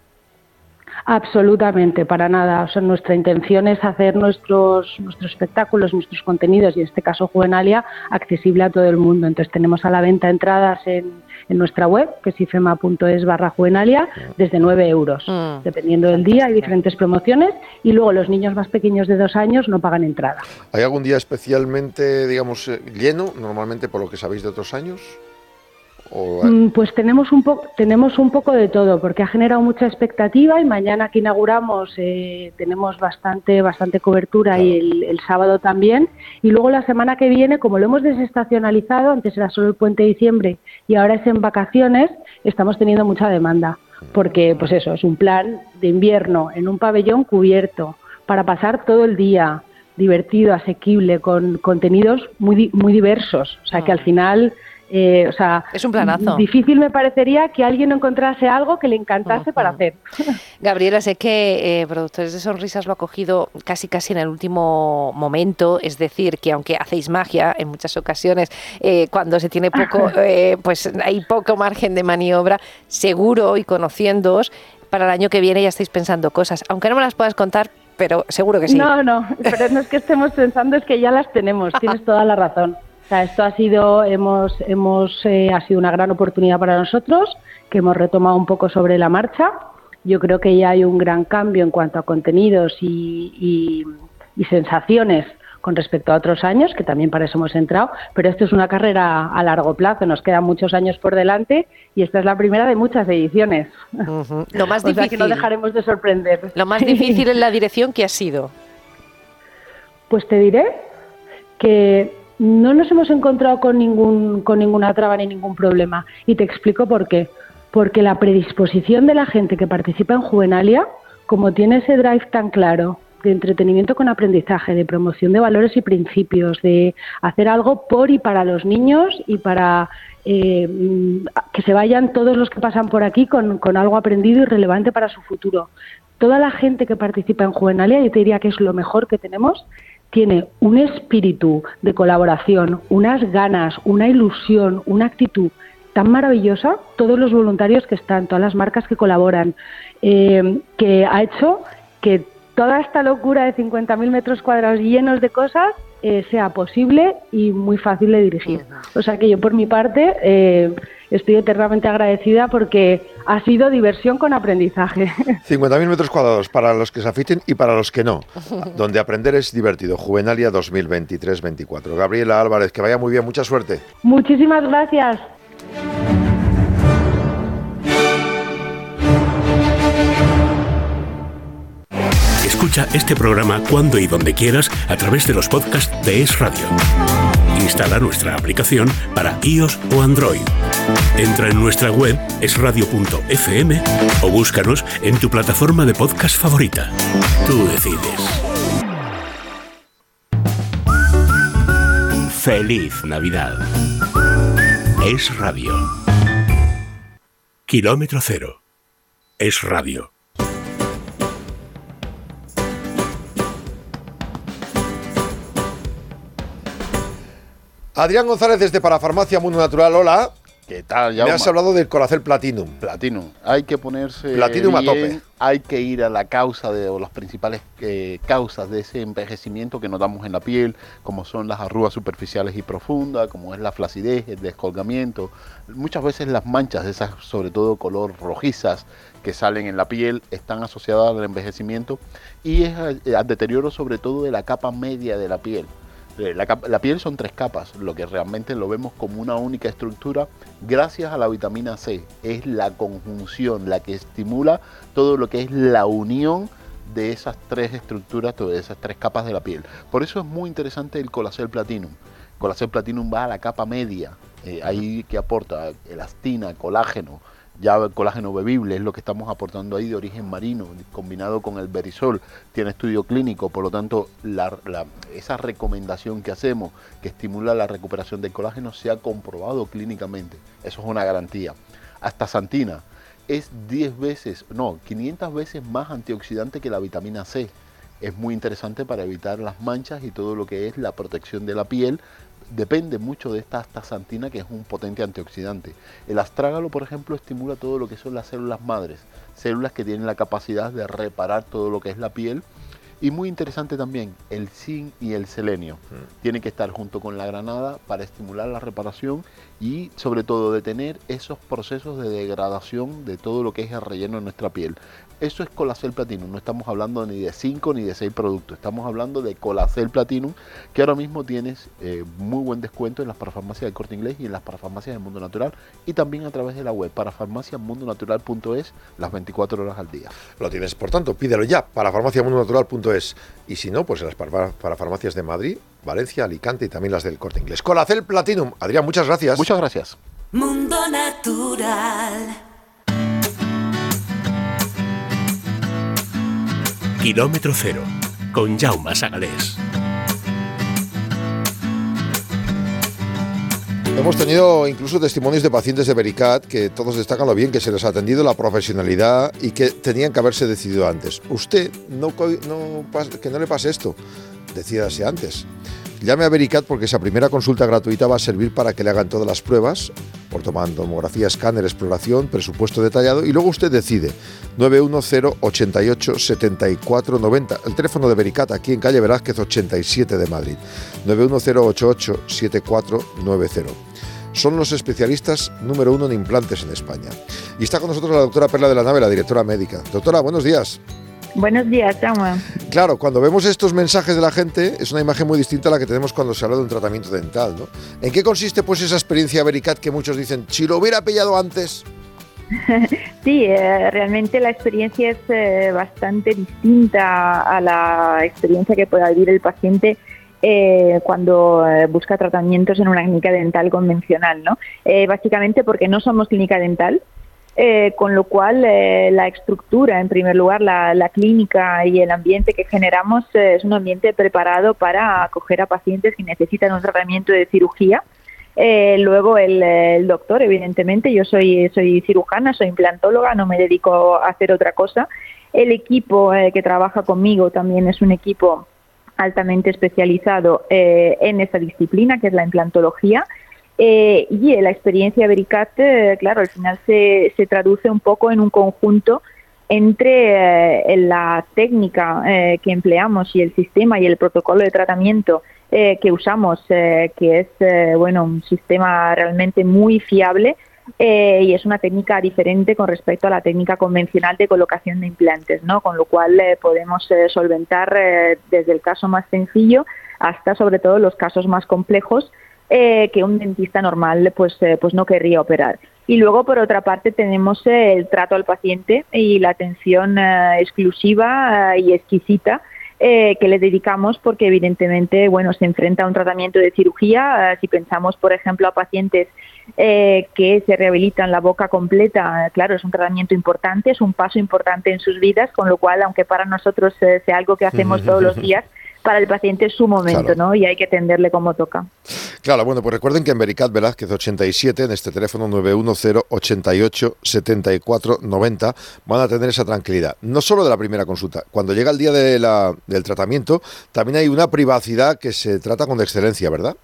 Absolutamente, para nada. O sea, nuestra intención es hacer nuestros, nuestros espectáculos, nuestros contenidos, y en este caso Juvenalia, accesible a todo el mundo. Entonces tenemos a la venta entradas en, en nuestra web, que es ifema.es barra Juvenalia, desde 9 euros. Dependiendo del día, hay diferentes promociones, y luego los niños más pequeños de dos años no pagan entrada. ¿Hay algún día especialmente, digamos, eh, lleno, normalmente por lo que sabéis de otros años? ¿O Mm, Pues tenemos un poco tenemos un poco de todo porque ha generado mucha expectativa y mañana que inauguramos eh, tenemos bastante bastante cobertura y el, el sábado también. Y luego la semana que viene como lo hemos desestacionalizado antes era solo el puente de diciembre y ahora es en vacaciones estamos teniendo mucha demanda. Porque pues eso es un plan de invierno en un pabellón cubierto para pasar todo el día divertido asequible con contenidos muy muy diversos. O sea que al final eh, o sea, Es un planazo. Difícil me parecería que alguien encontrase algo que le encantase para hacer. Gabriela, sé que eh, Productores de Sonrisas lo ha cogido casi casi en el último momento, es decir, que aunque hacéis magia en muchas ocasiones, eh, cuando se tiene poco, eh, pues hay poco margen de maniobra, seguro y conociéndoos, para el año que viene ya estáis pensando cosas, aunque no me las puedas contar, pero seguro que sí. No, no, pero no es que estemos pensando, es que ya las tenemos, tienes toda la razón. O sea, esto ha sido, hemos, hemos, eh, ha sido una gran oportunidad para nosotros, que hemos retomado un poco sobre la marcha. Yo creo que ya hay un gran cambio en cuanto a contenidos y, y- y sensaciones con respecto a otros años, que también para eso hemos entrado, pero esto es una carrera a largo plazo, nos quedan muchos años por delante y esta es la primera de muchas ediciones. Lo más O sea que no dejaremos de sorprender. Lo más difícil en la dirección que ha sido. Pues te diré que no nos hemos encontrado con, ningún, con ninguna traba ni ningún problema. Y te explico por qué. Porque la predisposición de la gente que participa en Juvenalia, como tiene ese drive tan claro de entretenimiento con aprendizaje, de promoción de valores y principios, de hacer algo por y para los niños y para eh, que se vayan todos los que pasan por aquí con, con algo aprendido y relevante para su futuro. Toda la gente que participa en Juvenalia, yo te diría que es lo mejor que tenemos, tiene un espíritu de colaboración, unas ganas, una ilusión, una actitud tan maravillosa, todos los voluntarios que están, todas las marcas que colaboran, eh, que ha hecho que toda esta locura de 50.000 metros cuadrados llenos de cosas eh, sea posible y muy fácil de dirigir. O sea que yo por mi parte eh, estoy eternamente agradecida porque ha sido diversión con aprendizaje. 50.000 metros cuadrados para los que se afiten y para los que no, donde aprender es divertido. Juvenalia 2023-24. Gabriela Álvarez, que vaya muy bien, mucha suerte. Muchísimas gracias. Este programa cuando y donde quieras a través de los podcasts de Es Radio. Instala nuestra aplicación para iOS o Android. Entra en nuestra web esradio.fm o búscanos en tu plataforma de podcast favorita. Tú decides. Feliz Navidad. Es Radio. Kilómetro cero. Es Radio. Adrián González desde Parafarmacia Mundo Natural, hola. ¿Qué tal, Me has hablado del Colacel Platinum. Platinum. Hay que ponerse. Platinum a bien, tope. Hay que ir a la causa de, o las principales eh, causas de ese envejecimiento que notamos en la piel, como son las arrugas superficiales y profundas, como es la flacidez, el descolgamiento. Muchas veces las manchas, esas sobre todo color rojizas, que salen en la piel, están asociadas al envejecimiento y es al, al deterioro sobre todo de la capa media de la piel. Eh, La, piel son tres capas, lo que realmente lo vemos como una única estructura gracias a la vitamina C. Es la conjunción la que estimula todo lo que es la unión de esas tres estructuras, de esas tres capas de la piel. Por eso es muy interesante el Colacel Platinum. Colacel Platinum va a la capa media, eh, ahí que aporta elastina, colágeno, ya el colágeno bebible es lo que estamos aportando ahí de origen marino, combinado con el berisol, tiene estudio clínico, por lo tanto esa recomendación que hacemos que estimula la recuperación del colágeno se ha comprobado clínicamente, eso es una garantía. Hasta Santina es 10 veces, no, 500 veces más antioxidante que la vitamina C. Es muy interesante para evitar las manchas y todo lo que es la protección de la piel. Depende mucho de esta astaxantina que es un potente antioxidante. El astrágalo, por ejemplo, estimula todo lo que son las células madres, células que tienen la capacidad de reparar todo lo que es la piel. Y muy interesante también, el zinc y el selenio. Tienen que estar junto con la granada para estimular la reparación y sobre todo detener esos procesos de degradación de todo lo que es el relleno de nuestra piel. Eso es Colacel Platinum, no estamos hablando ni de 5 ni de 6 productos, estamos hablando de Colacel Platinum, que ahora mismo tienes eh, muy buen descuento en las parafarmacias del Corte Inglés y en las parafarmacias del Mundo Natural y también a través de la web parafarmaciamundonatural.es las 24 horas al día. Lo tienes, por tanto, pídelo ya para farmaciamundonatural.es y si no, pues en las par- para farmacias de Madrid, Valencia, Alicante y también las del Corte Inglés. Colacel Platinum. Adrián, muchas gracias. Muchas gracias. Mundo Natural. Kilómetro cero. Con Jaume Sagalés. Hemos tenido incluso testimonios de pacientes de Vericat que todos destacan lo bien que se les ha atendido, la profesionalidad y que tenían que haberse decidido antes. Usted, no, no que no le pase esto, decídase antes. Llame a Vericat porque esa primera consulta gratuita va a servir para que le hagan todas las pruebas, por tomar tomografía, escáner, exploración, presupuesto detallado y luego usted decide. 910 88 74 90. El teléfono de Vericat aquí en calle Velázquez 87 de Madrid. 910 88 74 90. Son los especialistas número uno en implantes en España. Y está con nosotros la doctora Perla de la Nave, la directora médica. Doctora, buenos días. Buenos días, Jaume. Claro, cuando vemos estos mensajes de la gente es una imagen muy distinta a la que tenemos cuando se habla de un tratamiento dental, ¿no? ¿En qué consiste pues esa experiencia Vericat que muchos dicen, si lo hubiera pillado antes? Sí, eh, realmente la experiencia es eh, bastante distinta a la experiencia que pueda vivir el paciente eh, cuando eh, busca tratamientos en una clínica dental convencional, ¿no? Eh, básicamente porque no somos clínica dental, eh, con lo cual eh, la estructura, en primer lugar, la, la clínica y el ambiente que generamos eh, es un ambiente preparado para acoger a pacientes que necesitan un tratamiento de cirugía. Eh, luego el, el doctor, evidentemente, yo soy, soy cirujana, soy implantóloga, no me dedico a hacer otra cosa. El equipo eh, que trabaja conmigo también es un equipo altamente especializado en esa disciplina, que es la implantología. Eh, y la experiencia Vericat, eh, claro, al final se, se traduce un poco en un conjunto entre eh, la técnica eh, que empleamos y el sistema y el protocolo de tratamiento que usamos, que es bueno un sistema realmente muy fiable y es una técnica diferente con respecto a la técnica convencional de colocación de implantes, ¿no? Con lo cual podemos solventar desde el caso más sencillo hasta sobre todo los casos más complejos eh, que un dentista normal pues, eh, pues no querría operar. Y luego, por otra parte, tenemos el trato al paciente y la atención eh, exclusiva eh, y exquisita eh, que le dedicamos porque evidentemente bueno se enfrenta a un tratamiento de cirugía eh, si pensamos por ejemplo a pacientes eh, que se rehabilitan la boca completa claro es un tratamiento importante es un paso importante en sus vidas con lo cual aunque para nosotros sea algo que hacemos todos los días para el paciente es su momento Claro. no y hay que atenderle como toca Claro, bueno, pues recuerden que en Vericat Velázquez 87, en este teléfono 910 88 74 90, van a tener esa tranquilidad. No solo de la primera consulta, cuando llega el día de la- del tratamiento, también hay una privacidad que se trata con excelencia, ¿verdad?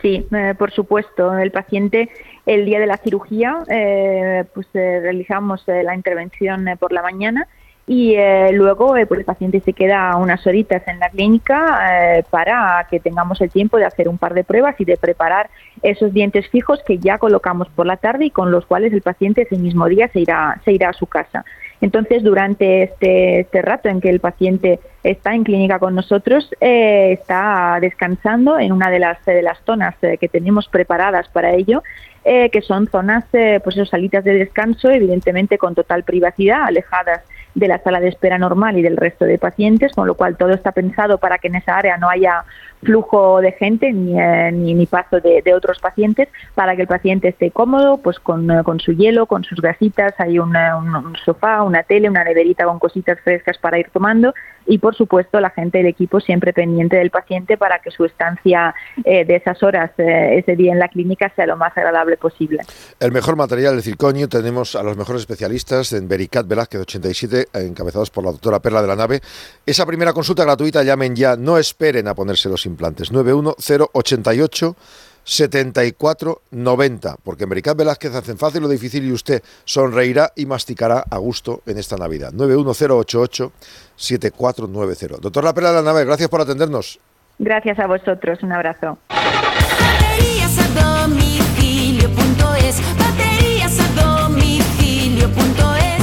Sí, eh, por supuesto. El paciente, el día de la cirugía, eh, pues eh, realizamos eh, la intervención por la mañana y eh, luego eh, pues el paciente se queda unas horitas en la clínica eh, para que tengamos el tiempo de hacer un par de pruebas y de preparar esos dientes fijos que ya colocamos por la tarde y con los cuales el paciente ese mismo día se irá, se irá a su casa. Entonces, durante este, este rato en que el paciente está en clínica con nosotros, eh, está descansando en una de las, de las zonas eh, que tenemos preparadas para ello, eh, que son zonas, pues salitas de descanso, evidentemente con total privacidad, alejadas de la sala de espera normal y del resto de pacientes, con lo cual todo está pensado para que en esa área no haya flujo de gente ni, eh, ni, ni paso de, de otros pacientes, para que el paciente esté cómodo, pues con, eh, con su hielo, con sus gasitas, hay una- un, un sofá, una tele, una neverita con cositas frescas para ir tomando y por supuesto la gente del equipo siempre pendiente del paciente para que su estancia eh, de esas horas eh, ese día en la clínica sea lo más agradable posible. El mejor material de circonio tenemos a los mejores especialistas en Vericat Velázquez 87, encabezados por la doctora Perla de la Nave. Esa primera consulta gratuita, llamen ya, no esperen a ponerse los implantes. 91088 7490, porque en Vericat Velázquez hacen fácil lo difícil y usted sonreirá y masticará a gusto en esta Navidad. 91088 7490. Doctor La Perla de la Nave, gracias por atendernos. Gracias a vosotros, un abrazo.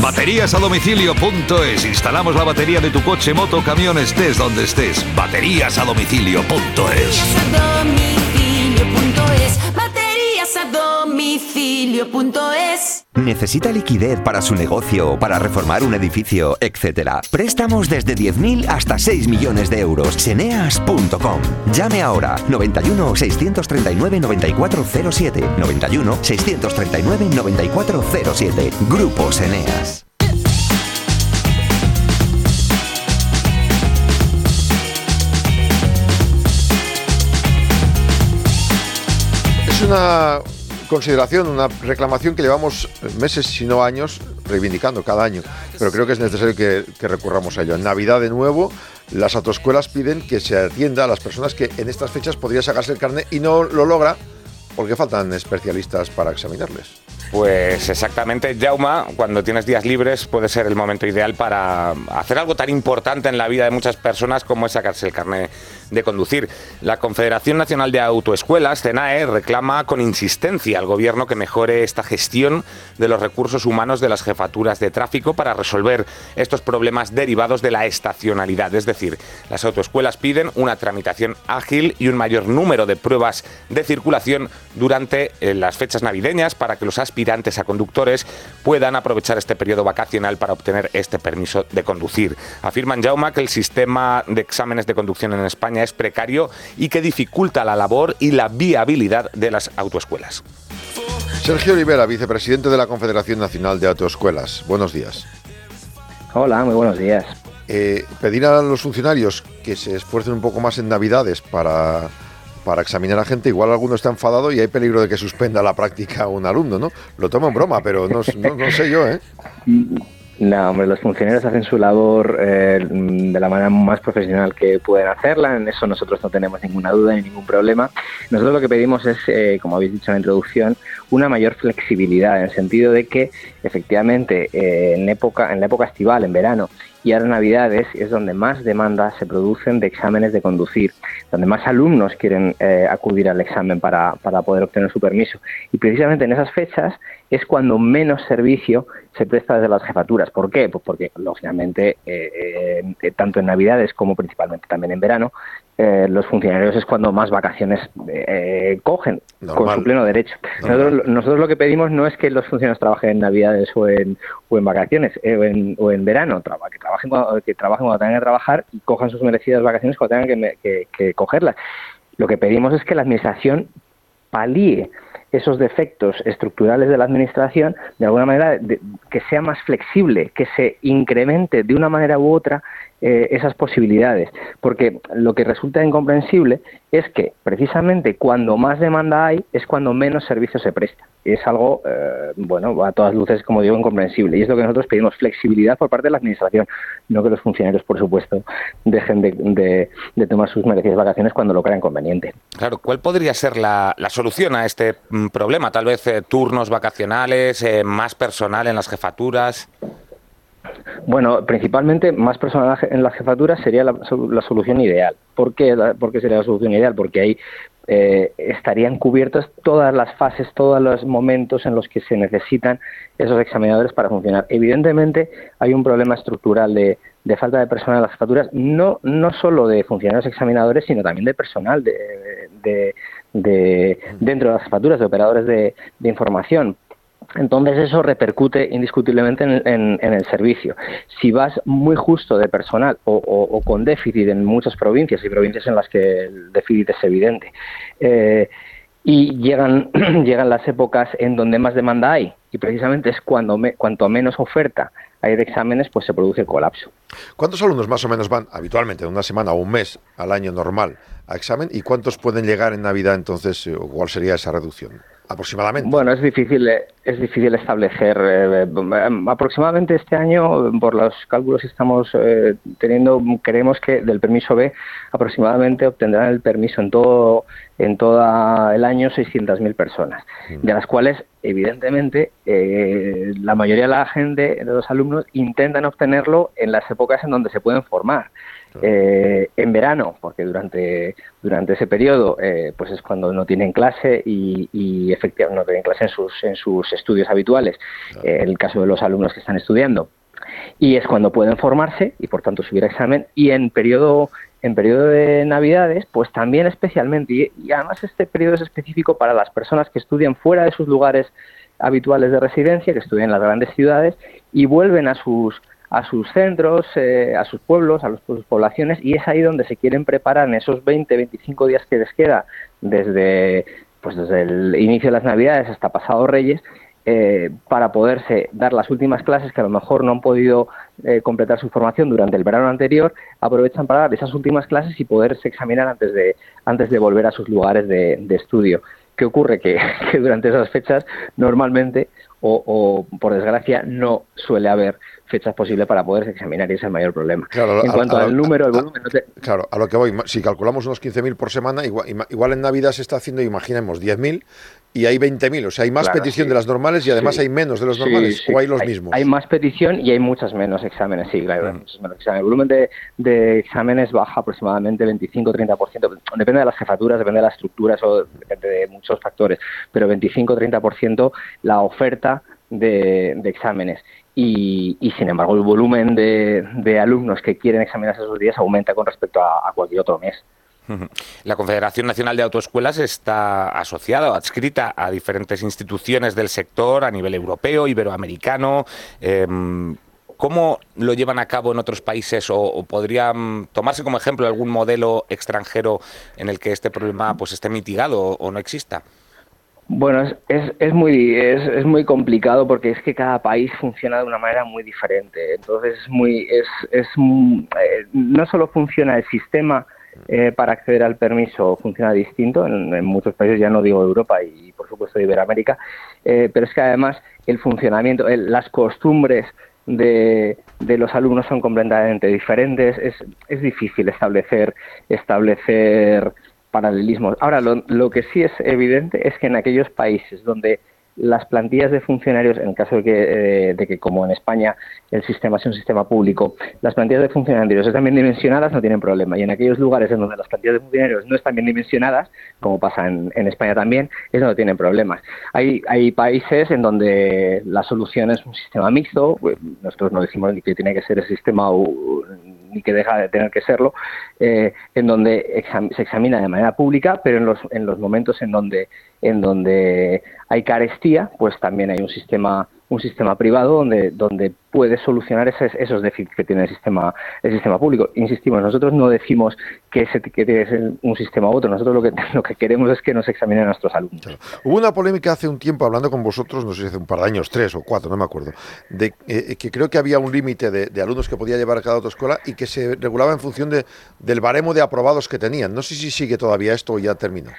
Baterías a domicilio.es. Instalamos la batería de tu coche, moto, camión, estés donde estés. Baterías a domicilio.es. Baterías a domicilio.es. ¿Necesita liquidez para su negocio, para reformar un edificio, etcétera? Préstamos desde 10.000 hasta 6 millones de euros. Seneas.com. Llame ahora 91 639 9407. 91 639 9407. Grupo Seneas. Es una consideración, una reclamación que llevamos meses, si no años, reivindicando cada año. Pero creo que es necesario que, recurramos a ello. En Navidad, de nuevo, las autoescuelas piden que se atienda a las personas que en estas fechas podría sacarse el carnet y no lo logra porque faltan especialistas para examinarles. Pues exactamente, Jauma, cuando tienes días libres puede ser el momento ideal para hacer algo tan importante en la vida de muchas personas como es sacarse el carnet de conducir. La Confederación Nacional de Autoescuelas, CENAE, reclama con insistencia al gobierno que mejore esta gestión de los recursos humanos de las jefaturas de tráfico para resolver estos problemas derivados de la estacionalidad. Es decir, las autoescuelas piden una tramitación ágil y un mayor número de pruebas de circulación durante eh, las fechas navideñas para que los aspirantes a conductores puedan aprovechar este periodo vacacional para obtener este permiso de conducir. Afirman Jauma que el sistema de exámenes de conducción en España es precario y que dificulta la labor y la viabilidad de las autoescuelas. Sergio Olivera, vicepresidente de la Confederación Nacional de Autoescuelas. Buenos días. Hola, muy buenos días. Eh, pedir a los funcionarios que se esfuercen un poco más en Navidades para, para examinar a gente. Igual alguno está enfadado y hay peligro de que suspenda la práctica un alumno, ¿no? Lo tomo en broma, pero no, no- no sé yo, ¿eh? No, hombre, los funcionarios hacen su labor eh, de la manera más profesional que pueden hacerla, en eso nosotros no tenemos ninguna duda ni ningún problema. Nosotros lo que pedimos es, eh, como habéis dicho en la introducción, una mayor flexibilidad, en el sentido de que efectivamente eh, en, época, en la época estival, en verano, y ahora Navidades es donde más demandas se producen de exámenes de conducir, donde más alumnos quieren eh, acudir al examen para, para poder obtener su permiso. Y precisamente en esas fechas es cuando menos servicio se presta desde las jefaturas. ¿Por qué? Pues porque, lógicamente, eh, tanto en Navidades como principalmente también en verano, eh, los funcionarios es cuando más vacaciones eh, cogen, con su pleno derecho. Nosotros, nosotros lo que pedimos no es que los funcionarios trabajen en Navidades o en, o en vacaciones eh, o, en, o en verano, traba- que, trabajen cuando, que trabajen cuando tengan que trabajar y cojan sus merecidas vacaciones cuando tengan que que- que cogerlas. Lo que pedimos es que la Administración palíe esos defectos estructurales de la administración de alguna manera de- que sea más flexible, que se incremente de una manera u otra eh, esas posibilidades. Porque lo que resulta incomprensible es que precisamente cuando más demanda hay es cuando menos servicio se presta. Es algo, eh, bueno, a todas luces, como digo, incomprensible. Y es lo que nosotros pedimos, flexibilidad por parte de la Administración, no que los funcionarios, por supuesto, dejen de, tomar sus merecidas vacaciones cuando lo crean conveniente. Claro, ¿cuál podría ser la, la solución a este mm, problema? Tal vez eh, turnos vacacionales, eh, más personal en las jefaturas. Bueno, principalmente más personal en las jefaturas sería la, la solución ideal. ¿Por qué, sería la solución ideal? Porque ahí eh, estarían cubiertas todas las fases, todos los momentos en los que se necesitan esos examinadores para funcionar. Evidentemente hay un problema estructural de, de falta de personal en las jefaturas, no, no solo de funcionarios examinadores, sino también de personal de, de- de- dentro de las jefaturas, de operadores de información. Entonces eso repercute indiscutiblemente en, el servicio. Si vas muy justo de personal o, con déficit en muchas provincias y provincias en las que el déficit es evidente, eh, y llegan, llegan las épocas en donde más demanda hay, y precisamente es cuando me- cuanto menos oferta hay de exámenes, pues se produce el colapso. ¿Cuántos alumnos más o menos van habitualmente, una semana o un mes al año normal, a examen? ¿Y cuántos pueden llegar en Navidad entonces? eh, ¿Cuál sería esa reducción? Aproximadamente. Bueno, es difícil, eh, es difícil establecer. eh, eh, aproximadamente este año, por los cálculos que estamos eh, teniendo, creemos que del permiso B aproximadamente obtendrán el permiso en todo en todo el año 600.000 personas, de las cuales evidentemente eh, la mayoría de la gente, de los alumnos, intentan obtenerlo en las épocas en donde se pueden formar. Eh, en verano, porque durante, durante ese periodo eh, pues es cuando no tienen clase y, y efectivamente no tienen clase en sus, en sus estudios habituales, eh, en el caso de los alumnos que están estudiando. Y es cuando pueden formarse y por tanto subir a examen. Y en periodo en periodo de navidades pues también especialmente y, y además este periodo es específico para las personas que estudian fuera de sus lugares habituales de residencia que estudian en las grandes ciudades y vuelven a sus a sus centros, eh, a sus pueblos, a sus poblaciones, y es ahí donde se quieren preparar en esos 20, 25 días que les queda desde, pues desde el inicio de las Navidades hasta pasado Reyes, eh, para poderse dar las últimas clases que a lo mejor no han podido eh, completar su formación durante el verano anterior, aprovechan para dar esas últimas clases y poderse examinar antes de, antes de volver a sus lugares de, de estudio. ¿Qué ocurre? Que durante esas fechas normalmente o, o, por desgracia no suele haber fechas posibles para poderse examinar y ese es el mayor problema. Claro, en a- cuanto a- al número, el volumen, no te- Claro, a lo que voy, si calculamos unos 15.000 por semana, igual, igual en Navidad se está haciendo, imaginemos, 10.000 y hay 20.000. O sea, hay más Claro, petición sí. de las normales y además Sí. hay menos de los normales. sí. O hay los mismos. Hay más petición y hay muchas menos exámenes, sí, claro. muchos menos exámenes. El volumen de, de exámenes baja aproximadamente 25-30%. Depende de las jefaturas, depende de las estructuras o depende de muchos factores. Pero 25-30% la oferta de, de exámenes. Y, y, sin embargo, el volumen de, de alumnos que quieren examinarse esos días aumenta con respecto a, a cualquier otro mes. La Confederación Nacional de Autoescuelas está asociada o adscrita a diferentes instituciones del sector a nivel europeo, iberoamericano. Em, ¿Cómo lo llevan a cabo en otros países o, o podría mm, tomarse como ejemplo algún modelo extranjero en el que este problema pues esté mitigado o, no exista? Bueno, es, muy es, muy complicado porque es que cada país funciona de una manera muy diferente. Entonces es muy es, eh, no solo funciona el sistema eh, para acceder al permiso funciona distinto en, muchos países, ya no digo Europa y por supuesto Iberoamérica, eh, pero es que además el funcionamiento, el- las costumbres de, de los alumnos son completamente diferentes. Es, es difícil establecer establecer paralelismos. Ahora, lo, lo que sí es evidente es que en aquellos países donde las plantillas de funcionarios, en el caso de que, eh, de que como en España el sistema es un sistema público, las plantillas de funcionarios están bien dimensionadas, no tienen problema. Y en aquellos lugares en donde las plantillas de funcionarios no están bien dimensionadas, como pasa en, en España también, eso no tienen problemas. Hay, hay países en donde la solución es un sistema mixto, pues, nosotros no decimos ni que tiene que ser el sistema ni que deja de tener que serlo, eh, en donde se examina de manera pública, pero en los, en los momentos en donde, en donde hay carestía, pues también hay un sistema un sistema privado donde, donde puede solucionar esos, esos déficits que tiene el sistema, el sistema público. Insistimos, nosotros no decimos que, ese, que tiene un sistema u otro, nosotros lo que, lo que queremos es que nos examinen a nuestros alumnos. Hubo una polémica hace un tiempo hablando con vosotros, no sé si hace un par de años, tres o cuatro, no me acuerdo, de eh, que creo que había un límite de, alumnos que podía llevar cada autoescuela y que se regulaba en función de, del baremo de aprobados que tenían. No sé si sigue todavía esto o ya terminó.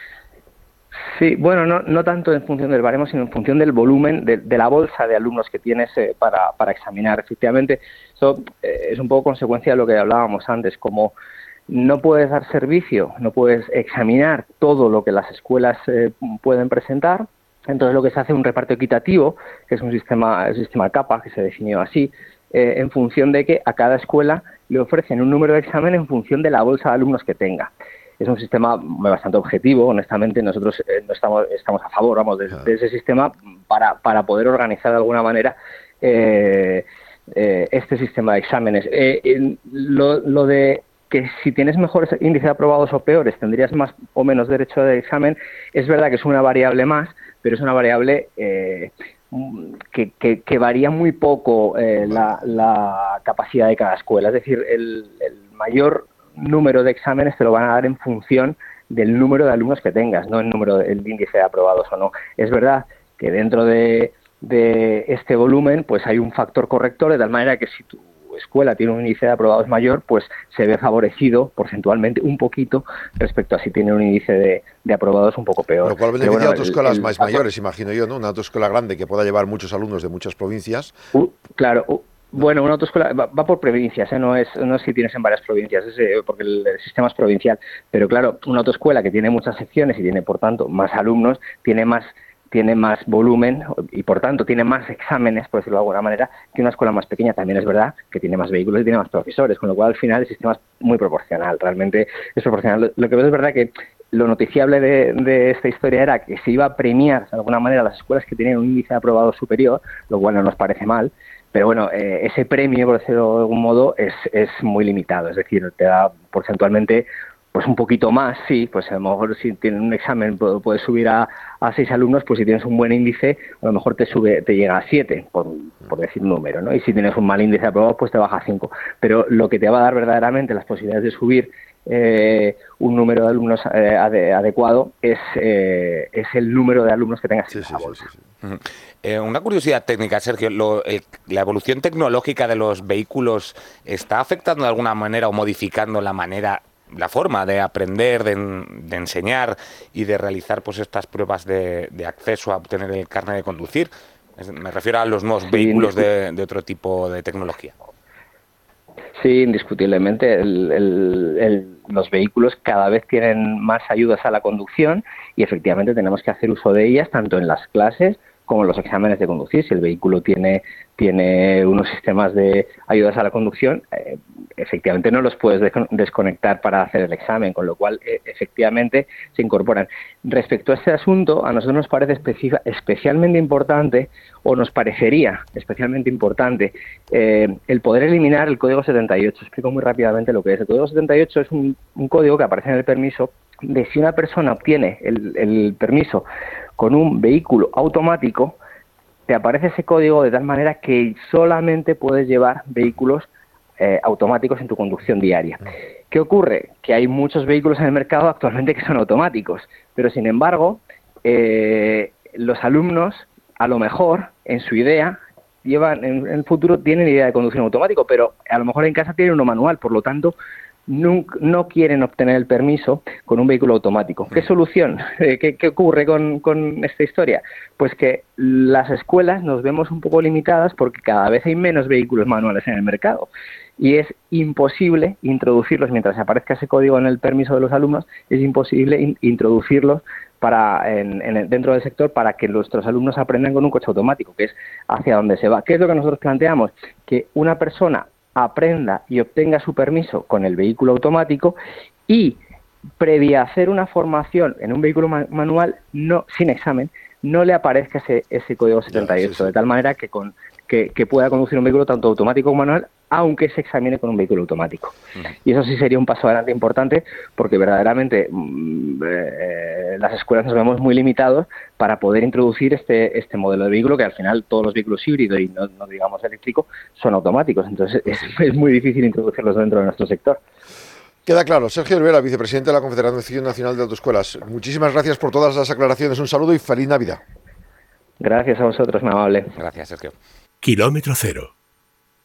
Sí, bueno, no, no tanto en función del baremo, sino en función del volumen de, de la bolsa de alumnos que tienes eh, para, para examinar. Efectivamente, eso eh, es un poco consecuencia de lo que hablábamos antes, como no puedes dar servicio, no puedes examinar todo lo que las escuelas eh, pueden presentar, entonces lo que se hace es un reparto equitativo, que es un sistema, el sistema CAPA, que se definió así, eh, en función de que a cada escuela le ofrecen un número de examen en función de la bolsa de alumnos que tenga es un sistema bastante objetivo, honestamente nosotros eh, no estamos, estamos a favor vamos, de, de ese sistema para, para poder organizar de alguna manera eh, eh, este sistema de exámenes. Eh, en lo, lo de que si tienes mejores índices aprobados o peores tendrías más o menos derecho de examen, es verdad que es una variable más, pero es una variable eh, que, que, que varía muy poco eh, la, la capacidad de cada escuela. Es decir, el, el mayor número de exámenes te lo van a dar en función del número de alumnos que tengas, no el número del índice de aprobados o no. Es verdad que dentro de, de este volumen pues hay un factor corrector de tal manera que si tu escuela tiene un índice de aprobados mayor, pues se ve favorecido porcentualmente un poquito respecto a si tiene un índice de, de aprobados un poco peor. Lo cual beneficia bueno, a autoescuelas el- más el- mayores, imagino yo, ¿no? Una autoescuela grande que pueda llevar muchos alumnos de muchas provincias. Uh, claro, uh, bueno, una autoescuela va, va por provincias, ¿eh? no es no es si tienes en varias provincias, es, eh, porque el, sistema es provincial. Pero claro, una autoescuela que tiene muchas secciones y tiene, por tanto, más alumnos, tiene más tiene más volumen y por tanto tiene más exámenes, por decirlo de alguna manera, que una escuela más pequeña. También es verdad que tiene más vehículos y tiene más profesores, con lo cual al final el sistema es muy proporcional, realmente es proporcional. Lo, que veo es verdad que lo noticiable de, de esta historia era que se iba a premiar de alguna manera las escuelas que tenían un índice aprobado superior, lo cual no nos parece mal, pero bueno, eh, ese premio, por decirlo de algún modo, es, es muy limitado, es decir, te da porcentualmente pues un poquito más, sí, pues a lo mejor si tienes un examen pu- puedes subir a, a seis alumnos, pues si tienes un buen índice, a lo mejor te sube, te llega a siete, por, por decir un número, ¿no? Y si tienes un mal índice de aprobados, pues te baja a cinco. Pero lo que te va a dar verdaderamente las posibilidades de subir eh, un número de alumnos eh, ade- adecuado es, eh, es el número de alumnos que tengas en esa bolsa. Ujú. Eh, una curiosidad técnica, Sergio. lo- el- ¿La evolución tecnológica de los vehículos está afectando de alguna manera o modificando la manera, la forma de aprender, de, en- de enseñar y de realizar pues estas pruebas de, de acceso a obtener el carnet de conducir? Me refiero a los nuevos vehículos de, de otro tipo de tecnología. Sí, indiscutiblemente. el- el- el- los vehículos cada vez tienen más ayudas a la conducción y efectivamente tenemos que hacer uso de ellas tanto en las clases como los exámenes de conducir. Si el vehículo tiene, tiene unos sistemas de ayudas a la conducción, eh, efectivamente no los puedes descon- desconectar para hacer el examen, con lo cual eh, efectivamente se incorporan. Respecto a este asunto, a nosotros nos parece especi- especialmente importante o nos parecería especialmente importante eh, el poder eliminar el código 78. Explico muy rápidamente lo que es. El código 78 es un código que aparece en el permiso de si una persona obtiene el, el permiso con un vehículo automático, te aparece ese código de tal manera que solamente puedes llevar vehículos eh, automáticos en tu conducción diaria. ¿Qué ocurre? Que hay muchos vehículos en el mercado actualmente que son automáticos, pero sin embargo, eh, los alumnos, a lo mejor, en su idea, llevan en, en el futuro tienen idea de conducción automático, pero a lo mejor en casa tienen uno manual, por lo tanto, nunca- no quieren obtener el permiso con un vehículo automático. ¿Qué solución? Eh, ¿Qué, qué ocurre con, con esta historia? Pues que las escuelas nos vemos un poco limitadas porque cada vez hay menos vehículos manuales en el mercado y es imposible introducirlos mientras aparezca ese código en el permiso de los alumnos, es imposible in- introducirlos para en- en el- dentro del sector para que nuestros alumnos aprendan con un coche automático, que es hacia dónde se va. ¿Qué es lo que nosotros planteamos? Que una persona aprenda y obtenga su permiso con el vehículo automático y previa hacer una formación en un vehículo ma- manual no sin examen no le aparezca ese, ese código 78 de tal manera que con que, que pueda conducir un vehículo tanto automático como manual aunque se examine con un vehículo automático y eso sí sería un paso adelante importante porque verdaderamente mm, eh, las escuelas nos vemos muy limitados para poder introducir este este modelo de vehículo que al final todos los vehículos híbridos y no, no digamos eléctrico son automáticos entonces es, es muy difícil introducirlos dentro de nuestro sector Queda claro. Sergio Olvera, vicepresidente de la Confederación Nacional de Autoescuelas. Muchísimas gracias por todas las aclaraciones. Un saludo y feliz Navidad. Gracias a vosotros, muy amable. Gracias, Sergio. Kilómetro cero.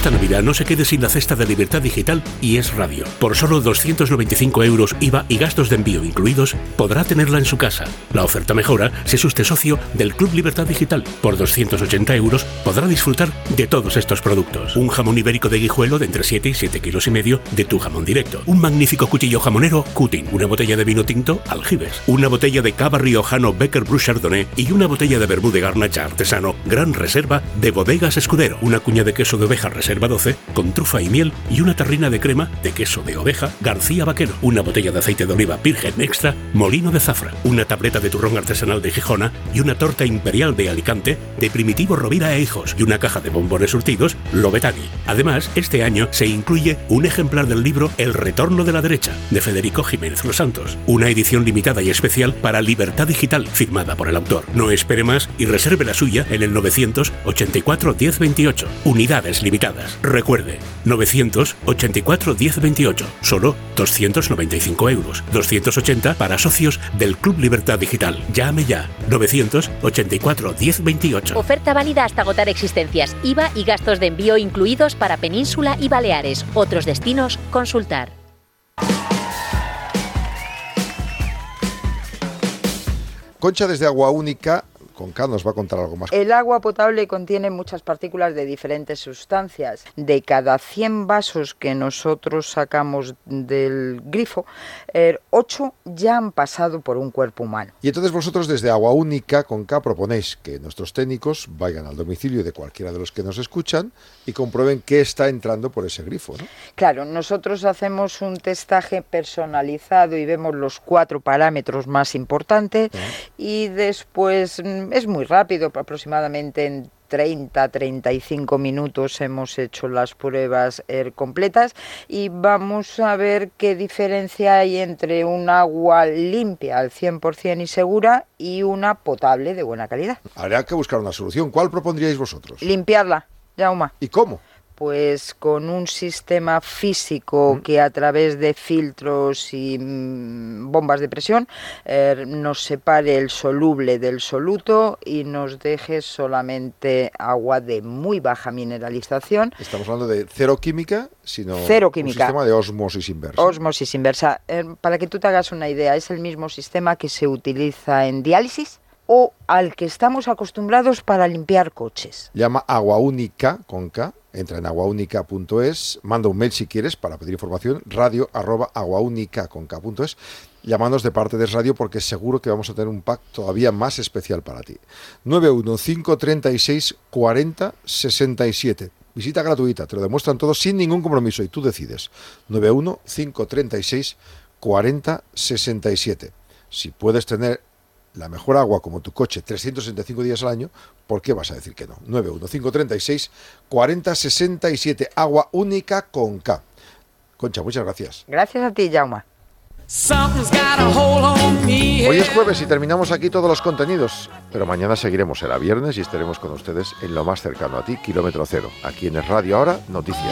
Esta Navidad no se quede sin la cesta de Libertad Digital y es radio. Por solo 295 euros IVA y gastos de envío incluidos, podrá tenerla en su casa. La oferta mejora si es usted socio del Club Libertad Digital. Por 280 euros podrá disfrutar de todos estos productos. Un jamón ibérico de guijuelo de entre 7 y 7 kilos y medio de tu jamón directo. Un magnífico cuchillo jamonero Cutin. Una botella de vino tinto Aljibes. Una botella de cava riojano Becker Bruce Chardonnay y una botella de vermú de garnacha artesano Gran Reserva de Bodegas Escudero. Una cuña de queso de oveja Reserva 12 con trufa y miel y una tarrina de crema de queso de oveja García Vaquero. Una botella de aceite de oliva virgen extra Molino de Zafra. Una tableta de turrón artesanal de Gijona y una torta imperial de Alicante de Primitivo Rovira e Hijos y una caja de bombones surtidos Lobetani. Además, este año se incluye un ejemplar del libro El Retorno de la Derecha de Federico Jiménez Los Santos. Una edición limitada y especial para Libertad Digital firmada por el autor. No espere más y reserve la suya en el 984 1028. Unidades limitadas. Recuerde, 984 1028. Solo 295 euros. 280 para socios del Club Libertad Digital. Llame ya. 984 1028. Oferta válida hasta agotar existencias, IVA y gastos de envío incluidos para Península y Baleares. Otros destinos, consultar. Concha desde Agua Única, con K nos va a contar algo más. El agua potable contiene muchas partículas de diferentes sustancias. De cada 100 vasos que nosotros sacamos del grifo, 8 ya han pasado por un cuerpo humano. Y entonces vosotros desde Agua Única, con K, proponéis que nuestros técnicos vayan al domicilio de cualquiera de los que nos escuchan y comprueben qué está entrando por ese grifo, ¿no? Claro, nosotros hacemos un testaje personalizado y vemos los cuatro parámetros más importantes y después mm, es muy rápido, aproximadamente en 30-35 minutos hemos hecho las pruebas eh, completas y vamos a ver qué diferencia hay entre un agua limpia al 100% y segura y una potable de buena calidad. Habrá que buscar una solución. ¿Cuál propondríais vosotros? Limpiarla, Jauma. ¿Y cómo? Pues con un sistema físico que a través de filtros y mm, bombas de presión eh, nos separe el soluble del soluto y nos deje solamente agua de muy baja mineralización. Estamos hablando de cero química, sino Cero química. un sistema de osmosis inversa. Osmosis inversa. Eh, para que tú te hagas una idea, es el mismo sistema que se utiliza en diálisis o al que estamos acostumbrados para limpiar coches. Llama Agua Única con K, entra en aguaunica.es, manda un mail si quieres para pedir información, radio arroba aguaunica con K.es, llamándonos de parte de Radio porque seguro que vamos a tener un pack todavía más especial para ti. 91536 40 67. Visita gratuita, te lo demuestran todo sin ningún compromiso y tú decides. 91536 40 67. Si puedes tener la mejor agua como tu coche 365 días al año, ¿por qué vas a decir que no? 91536 4067, agua única con K. Concha, muchas gracias. Gracias a ti, Jauma. Something's got a hold on me. Hoy es jueves y terminamos aquí todos los contenidos, pero mañana seguiremos, será viernes y estaremos con ustedes en lo más cercano a ti, kilómetro cero. Aquí en el Radio Ahora, noticias.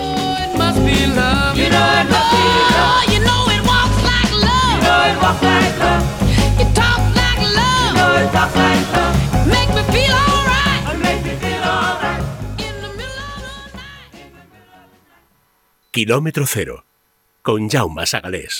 Kilómetro Cero, con Jaume Sagalés.